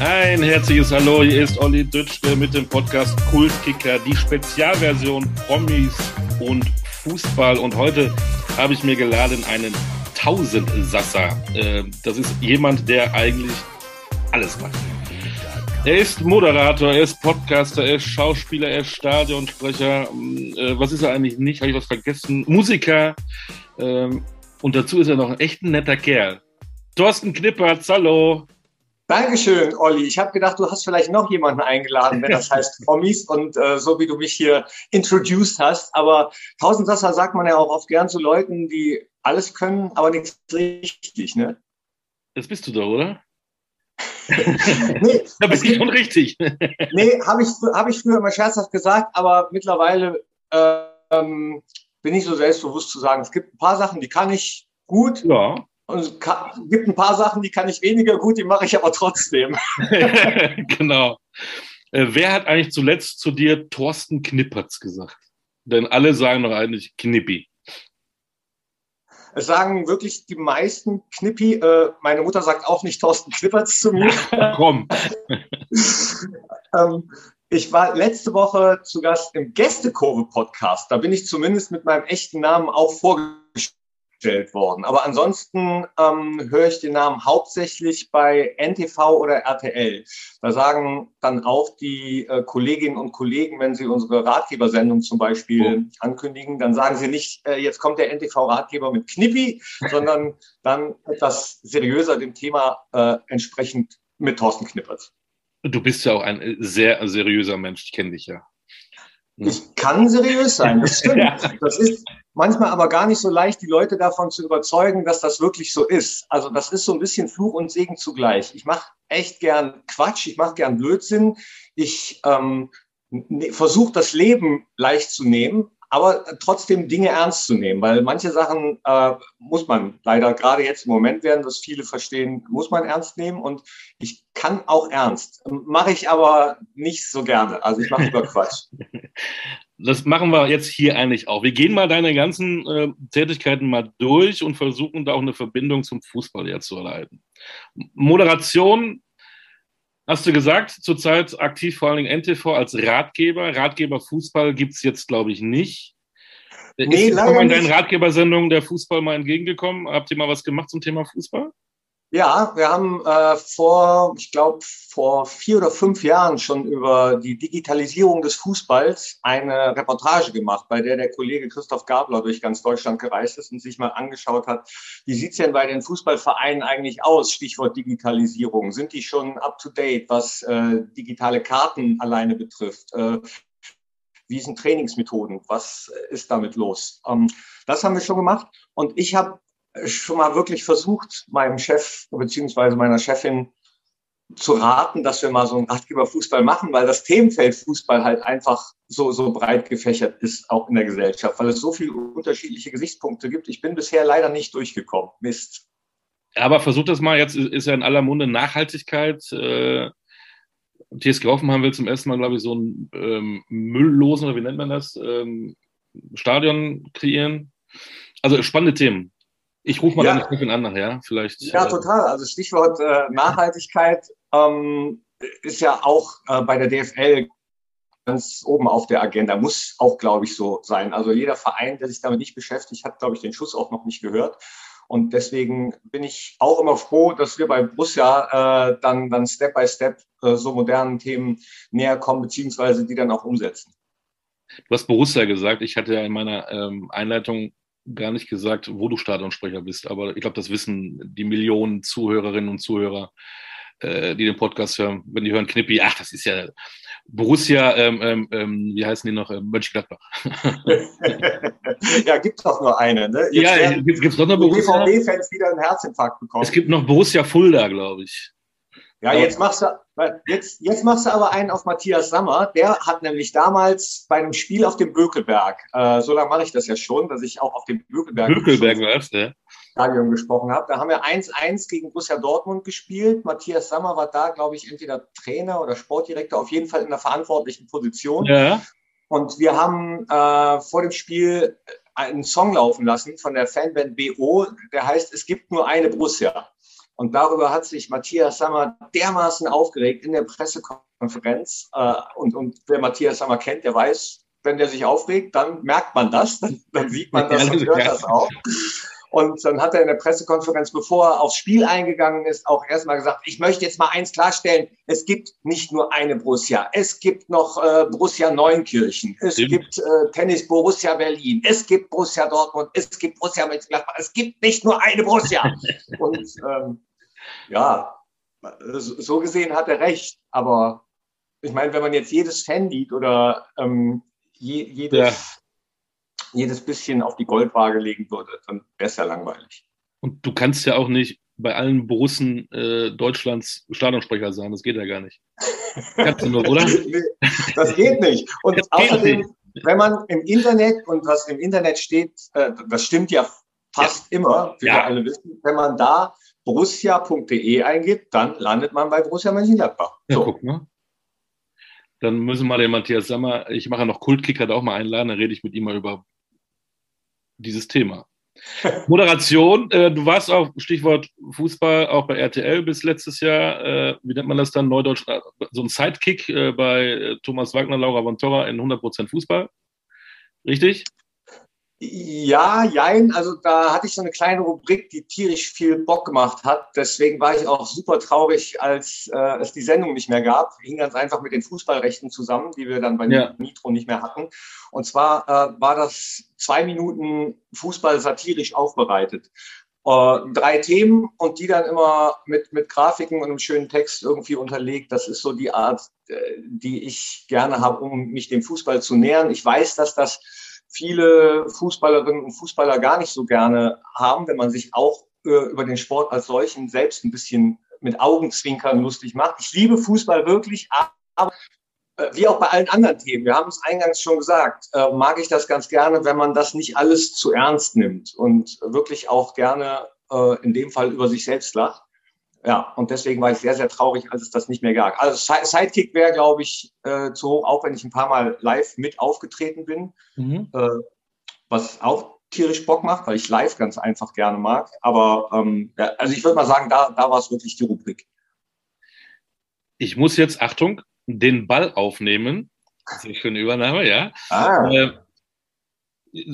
Ein herzliches Hallo, hier ist Olli Dütschke mit dem Podcast Kultkicker, die Spezialversion Promis und Fußball. Und heute habe ich mir geladen einen Tausendsasser. Äh, das ist jemand, der eigentlich alles macht. Er ist Moderator, er ist Podcaster, er ist Schauspieler, er ist Stadionsprecher. Äh, was ist er eigentlich nicht? Habe ich was vergessen? Musiker. Ähm, und dazu ist er noch ein echt netter Kerl. Thorsten Knippertz, hallo. Dankeschön, Olli. Ich habe gedacht, du hast vielleicht noch jemanden eingeladen, wenn das heißt Promis und äh, so wie du mich hier introduced hast. Aber Tausendsasser sagt man ja auch oft gern zu Leuten, die alles können, aber nichts richtig, ne? Das bist du doch, oder? nee, da bist du schon richtig. nee, habe ich, hab ich früher immer scherzhaft gesagt, aber mittlerweile ähm, bin ich so selbstbewusst zu sagen, es gibt ein paar Sachen, die kann ich gut. Ja. Und es gibt ein paar Sachen, die kann ich weniger gut, die mache ich aber trotzdem. genau. Äh, wer hat eigentlich zuletzt zu dir Thorsten Knippertz gesagt? Denn alle sagen doch eigentlich Knippi. Es sagen wirklich die meisten Knippi. Äh, meine Mutter sagt auch nicht Thorsten Knippertz zu mir. Komm. ähm, ich war letzte Woche zu Gast im Gästekurve-Podcast. Da bin ich zumindest mit meinem echten Namen auch vorgestellt gestellt worden. Aber ansonsten ähm, höre ich den Namen hauptsächlich bei NTV oder RTL. Da sagen dann auch die äh, Kolleginnen und Kollegen, wenn sie unsere Ratgebersendung zum Beispiel oh. ankündigen, dann sagen sie nicht, äh, jetzt kommt der NTV-Ratgeber mit Knippi, sondern dann etwas seriöser dem Thema äh, entsprechend mit Thorsten Knippert. Du bist ja auch ein sehr seriöser Mensch, ich kenne dich ja. Ich kann seriös sein, das stimmt. Ja. Das ist manchmal aber gar nicht so leicht, die Leute davon zu überzeugen, dass das wirklich so ist. Also das ist so ein bisschen Fluch und Segen zugleich. Ich mache echt gern Quatsch, ich mache gern Blödsinn. Ich ähm, versuche das Leben leicht zu nehmen, aber trotzdem Dinge ernst zu nehmen, weil manche Sachen äh, muss man leider gerade jetzt im Moment werden, dass viele verstehen, muss man ernst nehmen und ich kann auch ernst, mache ich aber nicht so gerne. Also ich mache lieber Quatsch. Das machen wir jetzt hier eigentlich auch. Wir gehen mal deine ganzen äh, Tätigkeiten mal durch und versuchen da auch eine Verbindung zum Fußball jetzt zu erleiten. Moderation hast du gesagt, zurzeit aktiv vor allen Dingen NTV als Ratgeber. Ratgeber Fußball gibt es jetzt, glaube ich, nicht. Nee, ist in deinen Ratgebersendungen der Fußball mal entgegengekommen? Habt ihr mal was gemacht zum Thema Fußball? Ja, wir haben äh, vor, ich glaube, vor vier oder fünf Jahren schon über die Digitalisierung des Fußballs eine Reportage gemacht, bei der der Kollege Christoph Gabler durch ganz Deutschland gereist ist und sich mal angeschaut hat, wie sieht's denn bei den Fußballvereinen eigentlich aus, Stichwort Digitalisierung. Sind die schon up-to-date, was äh, digitale Karten alleine betrifft? Äh, wie sind Trainingsmethoden? Was ist damit los? Ähm, das haben wir schon gemacht. Und ich habe schon mal wirklich versucht, meinem Chef beziehungsweise meiner Chefin zu raten, dass wir mal so einen Ratgeberfußball machen, weil das Themenfeld Fußball halt einfach so, so breit gefächert ist, auch in der Gesellschaft, weil es so viele unterschiedliche Gesichtspunkte gibt. Ich bin bisher leider nicht durchgekommen. Mist. Aber versucht das mal, jetzt ist ja in aller Munde Nachhaltigkeit. Äh, TSG Hoffenheim will zum ersten Mal, glaube ich, so einen ähm, mülllosen, oder wie nennt man das, ähm, Stadion kreieren. Also spannende Themen. Ich rufe mal ja. deine Chefin an nachher, vielleicht. Ja, äh, total. Also Stichwort äh, Nachhaltigkeit ähm, ist ja auch äh, bei der DFL ganz oben auf der Agenda. Muss auch, glaube ich, so sein. Also jeder Verein, der sich damit nicht beschäftigt, hat, glaube ich, den Schuss auch noch nicht gehört. Und deswegen bin ich auch immer froh, dass wir bei Borussia äh, dann, dann Step by Step äh, so modernen Themen näher kommen, beziehungsweise die dann auch umsetzen. Du hast Borussia gesagt. Ich hatte ja in meiner ähm, Einleitung gar nicht gesagt, wo du Stadionsprecher bist, aber ich glaube, das wissen die Millionen Zuhörerinnen und Zuhörer, äh, die den Podcast hören, wenn die hören Knippi, ach, das ist ja Borussia, ähm, ähm, ähm wie heißen die noch, äh, Mönchengladbach. ja, gibt doch nur eine, ne? Jetzt ja, gibt es doch noch Borussia. Die BVB-Fans wieder einen Herzinfarkt bekommen. Es gibt noch Borussia Fulda, glaube ich. Ja, jetzt machst du, jetzt, jetzt machst du aber einen auf Matthias Sammer. Der hat nämlich damals bei einem Spiel auf dem Bökelberg, äh, so lange mache ich das ja schon, dass ich auch auf dem Bökelberg, Bökelberg ja. Stadion gesprochen habe. Da haben wir 1-1 gegen Borussia Dortmund gespielt. Matthias Sammer war da, glaube ich, entweder Trainer oder Sportdirektor, auf jeden Fall in der verantwortlichen Position. Ja. Und wir haben äh, vor dem Spiel einen Song laufen lassen von der Fanband BO, der heißt Es gibt nur eine Borussia. Und darüber hat sich Matthias Sammer dermaßen aufgeregt in der Pressekonferenz. Äh, und, und wer Matthias Sammer kennt, der weiß, wenn der sich aufregt, dann merkt man das, dann, dann sieht man das und hört das auch. Und dann hat er in der Pressekonferenz, bevor er aufs Spiel eingegangen ist, auch erstmal gesagt, ich möchte jetzt mal eins klarstellen, es gibt nicht nur eine Borussia, es gibt noch äh, Borussia Neunkirchen, es Stimmt. gibt äh, Tennis Borussia Berlin, es gibt Borussia Dortmund, es gibt Borussia Mönchengladbach, es gibt nicht nur eine Borussia. Und ähm, ja, so gesehen hat er recht, aber ich meine, wenn man jetzt jedes Fanlied oder ähm, je, jedes, ja. jedes bisschen auf die Goldwaage legen würde, dann wäre es ja langweilig. Und du kannst ja auch nicht bei allen Borussen äh, Deutschlands Stadionsprecher sein. Das geht ja gar nicht. Kannst du nur, oder? das geht nicht. Und das außerdem, nicht. wenn man im Internet und was im Internet steht, äh, das stimmt ja fast ja. immer, wie ja. wir alle wissen, wenn man da borussia.de eingibt, dann landet man bei Borussia Mönchengladbach. Ja, guck mal. Dann müssen wir den Matthias Sammer, ich mache noch Kultkicker da auch mal einladen, dann rede ich mit ihm mal über dieses Thema. Moderation, äh, du warst auch, Stichwort Fußball, auch bei RTL bis letztes Jahr, äh, wie nennt man das dann, Neudeutsch, äh, so ein Sidekick äh, bei äh, Thomas Wagner, Laura von Torra in 100% Fußball. Richtig? Ja, jein. Also da hatte ich so eine kleine Rubrik, die tierisch viel Bock gemacht hat. Deswegen war ich auch super traurig, als äh, es die Sendung nicht mehr gab. Hing ganz einfach mit den Fußballrechten zusammen, die wir dann bei ja. Nitro nicht mehr hatten. Und zwar äh, war das zwei Minuten Fußball satirisch aufbereitet. Äh, drei Themen und die dann immer mit, mit Grafiken und einem schönen Text irgendwie unterlegt. Das ist so die Art, äh, die ich gerne habe, um mich dem Fußball zu nähern. Ich weiß, dass das viele Fußballerinnen und Fußballer gar nicht so gerne haben, wenn man sich auch äh, über den Sport als solchen selbst ein bisschen mit Augenzwinkern lustig macht. Ich liebe Fußball wirklich, aber äh, wie auch bei allen anderen Themen, wir haben es eingangs schon gesagt, äh, mag ich das ganz gerne, wenn man das nicht alles zu ernst nimmt und wirklich auch gerne äh, in dem Fall über sich selbst lacht. Ja, und deswegen war ich sehr, sehr traurig, als es das nicht mehr gab. Also Sidekick wäre, glaube ich, äh, zu hoch, auch wenn ich ein paar Mal live mit aufgetreten bin, mhm. äh, was auch tierisch Bock macht, weil ich live ganz einfach gerne mag. Aber ähm, ja, also ich würde mal sagen, da, da war es wirklich die Rubrik. Ich muss jetzt, Achtung, den Ball aufnehmen. Das ist eine schöne Übernahme, ja. Ah. Äh,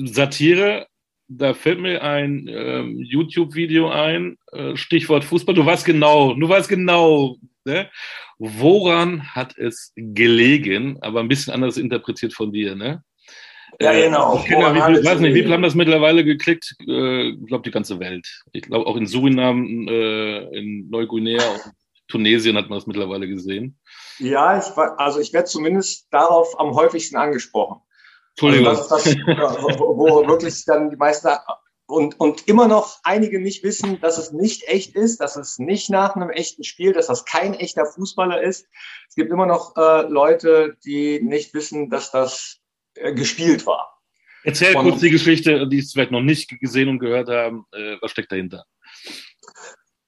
Satire da fällt mir ein ähm, YouTube-Video ein, äh, Stichwort Fußball. Du weißt genau, du weißt genau, ne? woran hat es gelegen, aber ein bisschen anders interpretiert von dir, ne? Ja, äh, genau. Ich, ja, wie, ich weiß nicht, wie viel haben das mittlerweile geklickt? Äh, ich glaube, die ganze Welt. Ich glaube, auch in Suriname, äh, in Neuguinea und Tunesien hat man das mittlerweile gesehen. Ja, ich, also ich werde zumindest darauf am häufigsten angesprochen. Entschuldigung. Also das, das, wo, wo wirklich dann die meisten und, und immer noch einige nicht wissen, dass es nicht echt ist, dass es nicht nach einem echten Spiel, dass das kein echter Fußballer ist. Es gibt immer noch äh, Leute, die nicht wissen, dass das äh, gespielt war. Erzähl und, kurz die Geschichte, die es vielleicht noch nicht gesehen und gehört haben. Äh, was steckt dahinter?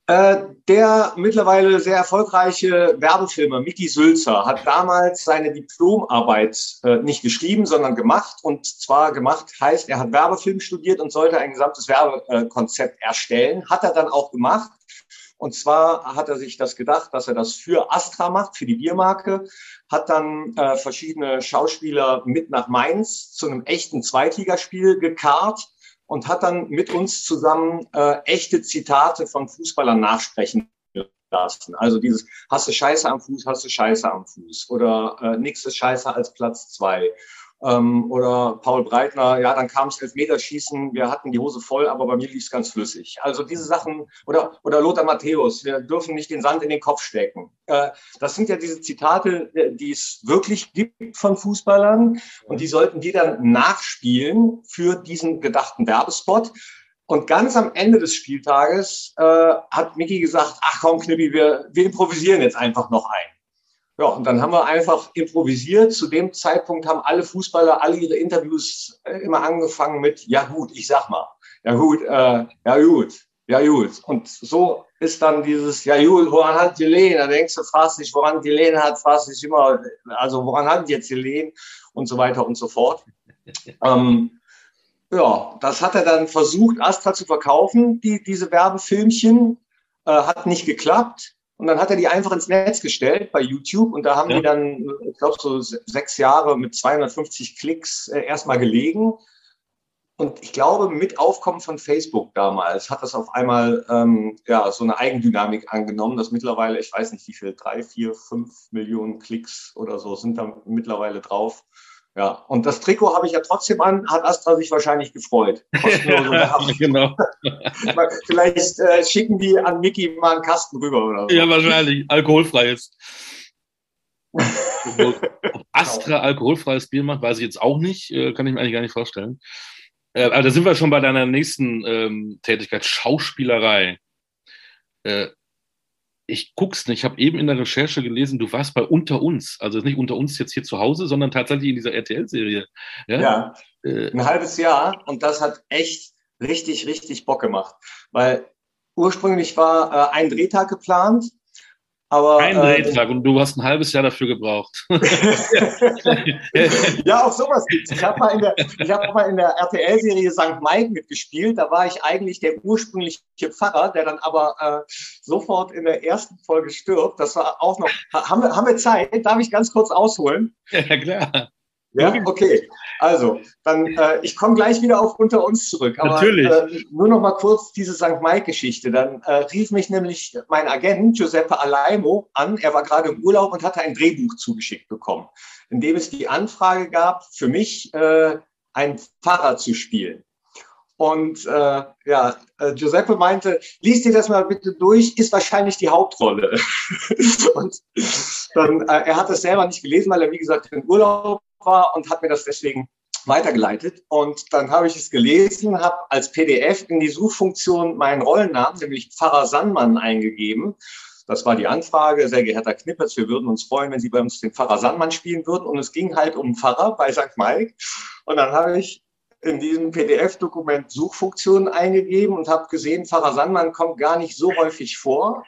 Äh, der mittlerweile sehr erfolgreiche Werbefilmer Mickey Sülzer hat damals seine Diplomarbeit äh, nicht geschrieben, sondern gemacht. Und zwar gemacht heißt, er hat Werbefilm studiert und sollte ein gesamtes Werbekonzept erstellen. Hat er dann auch gemacht. Und zwar hat er sich das gedacht, dass er das für Astra macht, für die Biermarke, hat dann äh, verschiedene Schauspieler mit nach Mainz zu einem echten Zweitligaspiel gekarrt und hat dann mit uns zusammen äh, echte Zitate von Fußballern nachsprechen lassen. Also dieses hast du Scheiße am Fuß, hast du Scheiße am Fuß oder äh, nichts ist scheiße als Platz zwei ähm, oder Paul Breitner, ja, dann kam es Elfmeterschießen, wir hatten die Hose voll, aber bei mir lief es ganz flüssig. Also diese Sachen, oder, oder Lothar Matthäus, wir dürfen nicht den Sand in den Kopf stecken. Äh, das sind ja diese Zitate, äh, die es wirklich gibt von Fußballern und die sollten die dann nachspielen für diesen gedachten Werbespot. Und ganz am Ende des Spieltages äh, hat Micky gesagt, ach komm Knippi, wir, wir improvisieren jetzt einfach noch ein. Ja, und dann haben wir einfach improvisiert. Zu dem Zeitpunkt haben alle Fußballer alle ihre Interviews äh, immer angefangen mit, ja gut, ich sag mal, ja gut, äh, ja gut, ja gut. Und so ist dann dieses, ja gut, woran hat die Lehne? Da denkst du, fragst dich, woran die Lehne hat, fragst dich immer, also woran hat jetzt die Lehne? Und so weiter und so fort. ähm, ja, das hat er dann versucht, Astra zu verkaufen, die, diese Werbefilmchen. äh, hat nicht geklappt. Und dann hat er die einfach ins Netz gestellt bei YouTube und da haben ja. die dann, ich glaube, so sechs Jahre mit 250 Klicks äh, erstmal gelegen. Und ich glaube, mit Aufkommen von Facebook damals hat das auf einmal ähm, ja, so eine Eigendynamik angenommen, dass mittlerweile, ich weiß nicht wie viel, drei, vier, fünf Millionen Klicks oder so sind da mittlerweile drauf. Ja, und das Trikot habe ich ja trotzdem an, hat Astra sich wahrscheinlich gefreut. ja, genau. Vielleicht äh, schicken die an Mickey mal einen Kasten rüber oder so. Ja, wahrscheinlich. Alkoholfreies. Ob Astra alkoholfreies Bier macht, weiß ich jetzt auch nicht. Äh, kann ich mir eigentlich gar nicht vorstellen. Äh, aber da sind wir schon bei deiner nächsten ähm, Tätigkeit, Schauspielerei. Äh, ich guck's nicht. Ich habe eben in der Recherche gelesen, du warst bei Unter uns. Also nicht unter uns jetzt hier zu Hause, sondern tatsächlich in dieser RTL-Serie. Ja, ja äh, ein halbes Jahr. Und das hat echt richtig, richtig Bock gemacht. Weil ursprünglich war äh, ein Drehtag geplant aber, Ein Drehtag äh, und du hast ein halbes Jahr dafür gebraucht. ja, auch sowas gibt's. Ich habe mal in der, ich hab mal in der RTL-Serie St. Mike mitgespielt. Da war ich eigentlich der ursprüngliche Pfarrer, der dann aber äh, sofort in der ersten Folge stirbt. Das war auch noch. Haben wir, haben wir Zeit? Darf ich ganz kurz ausholen? Ja, klar. Ja, okay. Also, dann, äh, ich komme gleich wieder auf unter uns zurück. Aber, Natürlich. Äh, nur noch mal kurz diese St. Mike-Geschichte. Dann äh, rief mich nämlich mein Agent Giuseppe Alaimo an. Er war gerade im Urlaub und hatte ein Drehbuch zugeschickt bekommen, in dem es die Anfrage gab, für mich äh, einen Pfarrer zu spielen. Und äh, ja, äh, Giuseppe meinte, lies dir das mal bitte durch, ist wahrscheinlich die Hauptrolle. und dann, äh, er hat das selber nicht gelesen, weil er, wie gesagt, im Urlaub war und hat mir das deswegen weitergeleitet. Und dann habe ich es gelesen, habe als PDF in die Suchfunktion meinen Rollennamen, nämlich Pfarrer Sandmann, eingegeben. Das war die Anfrage, sehr geehrter Knippers, wir würden uns freuen, wenn Sie bei uns den Pfarrer Sandmann spielen würden. Und es ging halt um Pfarrer bei St. Mike. Und dann habe ich in diesem PDF-Dokument Suchfunktionen eingegeben und habe gesehen, Pfarrer Sandmann kommt gar nicht so häufig vor.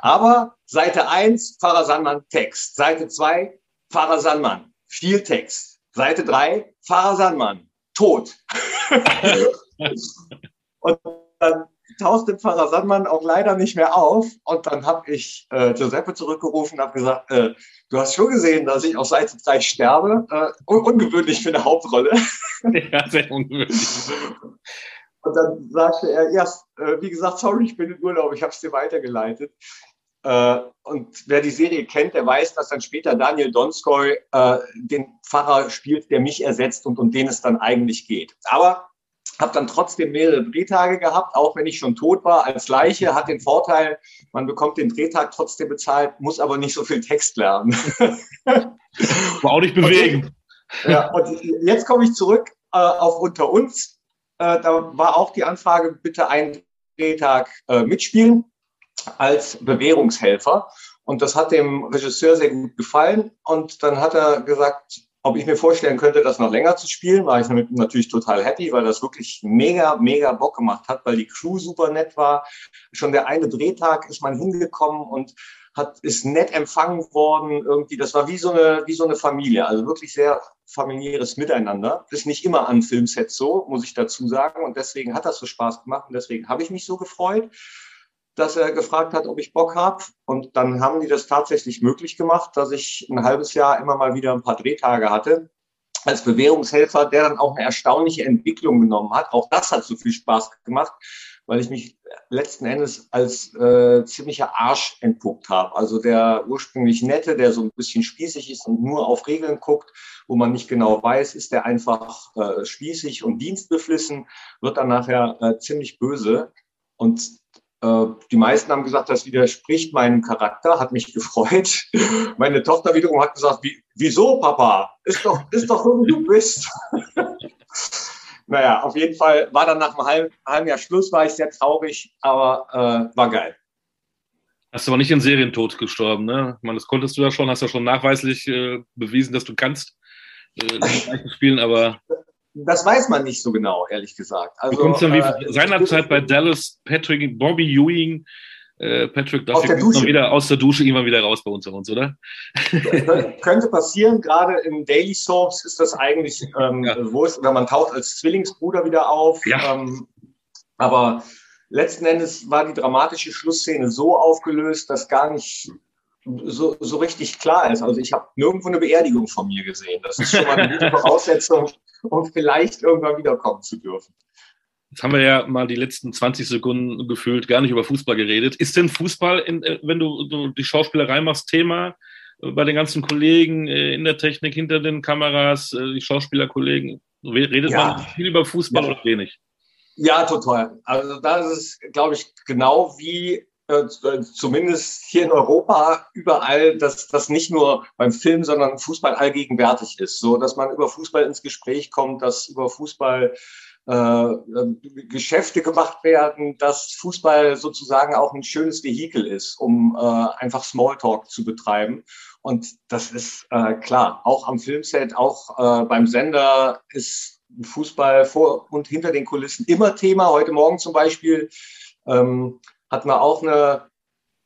Aber Seite 1, Pfarrer Sandmann Text. Seite 2, Pfarrer Sandmann viel Text. Seite 3, Pfarrer Sandmann, tot. und dann tauchte Pfarrer Sandmann auch leider nicht mehr auf. Und dann habe ich äh, Giuseppe zurückgerufen und habe gesagt, äh, du hast schon gesehen, dass ich auf Seite 3 sterbe. Äh, un ungewöhnlich für eine Hauptrolle. ja, sehr ungewöhnlich. Und dann sagte er, ja, äh, wie gesagt, sorry, ich bin in Urlaub, ich habe es dir weitergeleitet. Äh, und wer die Serie kennt, der weiß, dass dann später Daniel Donskoy äh, den Pfarrer spielt, der mich ersetzt und um den es dann eigentlich geht. Aber habe dann trotzdem mehrere Drehtage gehabt, auch wenn ich schon tot war als Leiche, hat den Vorteil, man bekommt den Drehtag trotzdem bezahlt, muss aber nicht so viel Text lernen. War auch nicht bewegen. Und, ja, und jetzt komme ich zurück äh, auf Unter uns. Äh, da war auch die Anfrage, bitte einen Drehtag äh, mitspielen als Bewährungshelfer. Und das hat dem Regisseur sehr gut gefallen. Und dann hat er gesagt, ob ich mir vorstellen könnte, das noch länger zu spielen, war ich damit natürlich total happy, weil das wirklich mega, mega Bock gemacht hat, weil die Crew super nett war. Schon der eine Drehtag ist man hingekommen und hat, ist nett empfangen worden irgendwie. Das war wie so eine, wie so eine Familie. Also wirklich sehr familiäres Miteinander. Das ist nicht immer an Filmsets so, muss ich dazu sagen. Und deswegen hat das so Spaß gemacht und deswegen habe ich mich so gefreut dass er gefragt hat, ob ich Bock habe. Und dann haben die das tatsächlich möglich gemacht, dass ich ein halbes Jahr immer mal wieder ein paar Drehtage hatte als Bewährungshelfer, der dann auch eine erstaunliche Entwicklung genommen hat. Auch das hat so viel Spaß gemacht, weil ich mich letzten Endes als äh, ziemlicher Arsch entpuppt habe. Also der ursprünglich nette, der so ein bisschen spießig ist und nur auf Regeln guckt, wo man nicht genau weiß, ist der einfach äh, spießig und dienstbeflissen, wird dann nachher äh, ziemlich böse. Und die meisten haben gesagt, das widerspricht meinem Charakter, hat mich gefreut. Meine Tochter wiederum hat gesagt, wie, wieso, Papa? Ist doch, ist doch so, wie du bist. naja, auf jeden Fall war dann nach einem halben, halben Jahr Schluss, war ich sehr traurig, aber äh, war geil. Hast du aber nicht in Serientod gestorben, ne? Ich meine, das konntest du ja schon, hast ja schon nachweislich äh, bewiesen, dass du kannst äh, spielen, aber das weiß man nicht so genau, ehrlich gesagt. Also, du kommst dann wie äh, seinerzeit bei Dallas, Patrick, Bobby Ewing, äh, Patrick darf noch wieder aus der Dusche immer wieder raus bei uns, bei uns oder? könnte passieren, gerade in Daily Soaps ist das eigentlich, ähm, ja. wo ist, oder man taucht als Zwillingsbruder wieder auf. Ja. Ähm, aber letzten Endes war die dramatische Schlussszene so aufgelöst, dass gar nicht so, so richtig klar ist. Also ich habe nirgendwo eine Beerdigung von mir gesehen. Das ist schon mal eine gute Voraussetzung, um vielleicht irgendwann wiederkommen zu dürfen. Jetzt haben wir ja mal die letzten 20 Sekunden gefühlt gar nicht über Fußball geredet. Ist denn Fußball, in, äh, wenn du, die Schauspielerei machst, Thema äh, bei den ganzen Kollegen äh, in der Technik, hinter den Kameras, die Schauspielerkollegen? Redet ja. man viel über Fußball ja. oder wenig? Ja, total. Also da ist glaube ich, genau wie zumindest hier in Europa überall, dass das nicht nur beim Film, sondern Fußball allgegenwärtig ist, so dass man über Fußball ins Gespräch kommt, dass über Fußball äh, Geschäfte gemacht werden, dass Fußball sozusagen auch ein schönes Vehikel ist, um äh, einfach Smalltalk zu betreiben. Und das ist äh, klar, auch am Filmset, auch äh, beim Sender ist Fußball vor und hinter den Kulissen immer Thema. Heute Morgen zum Beispiel ähm, hatten wir auch eine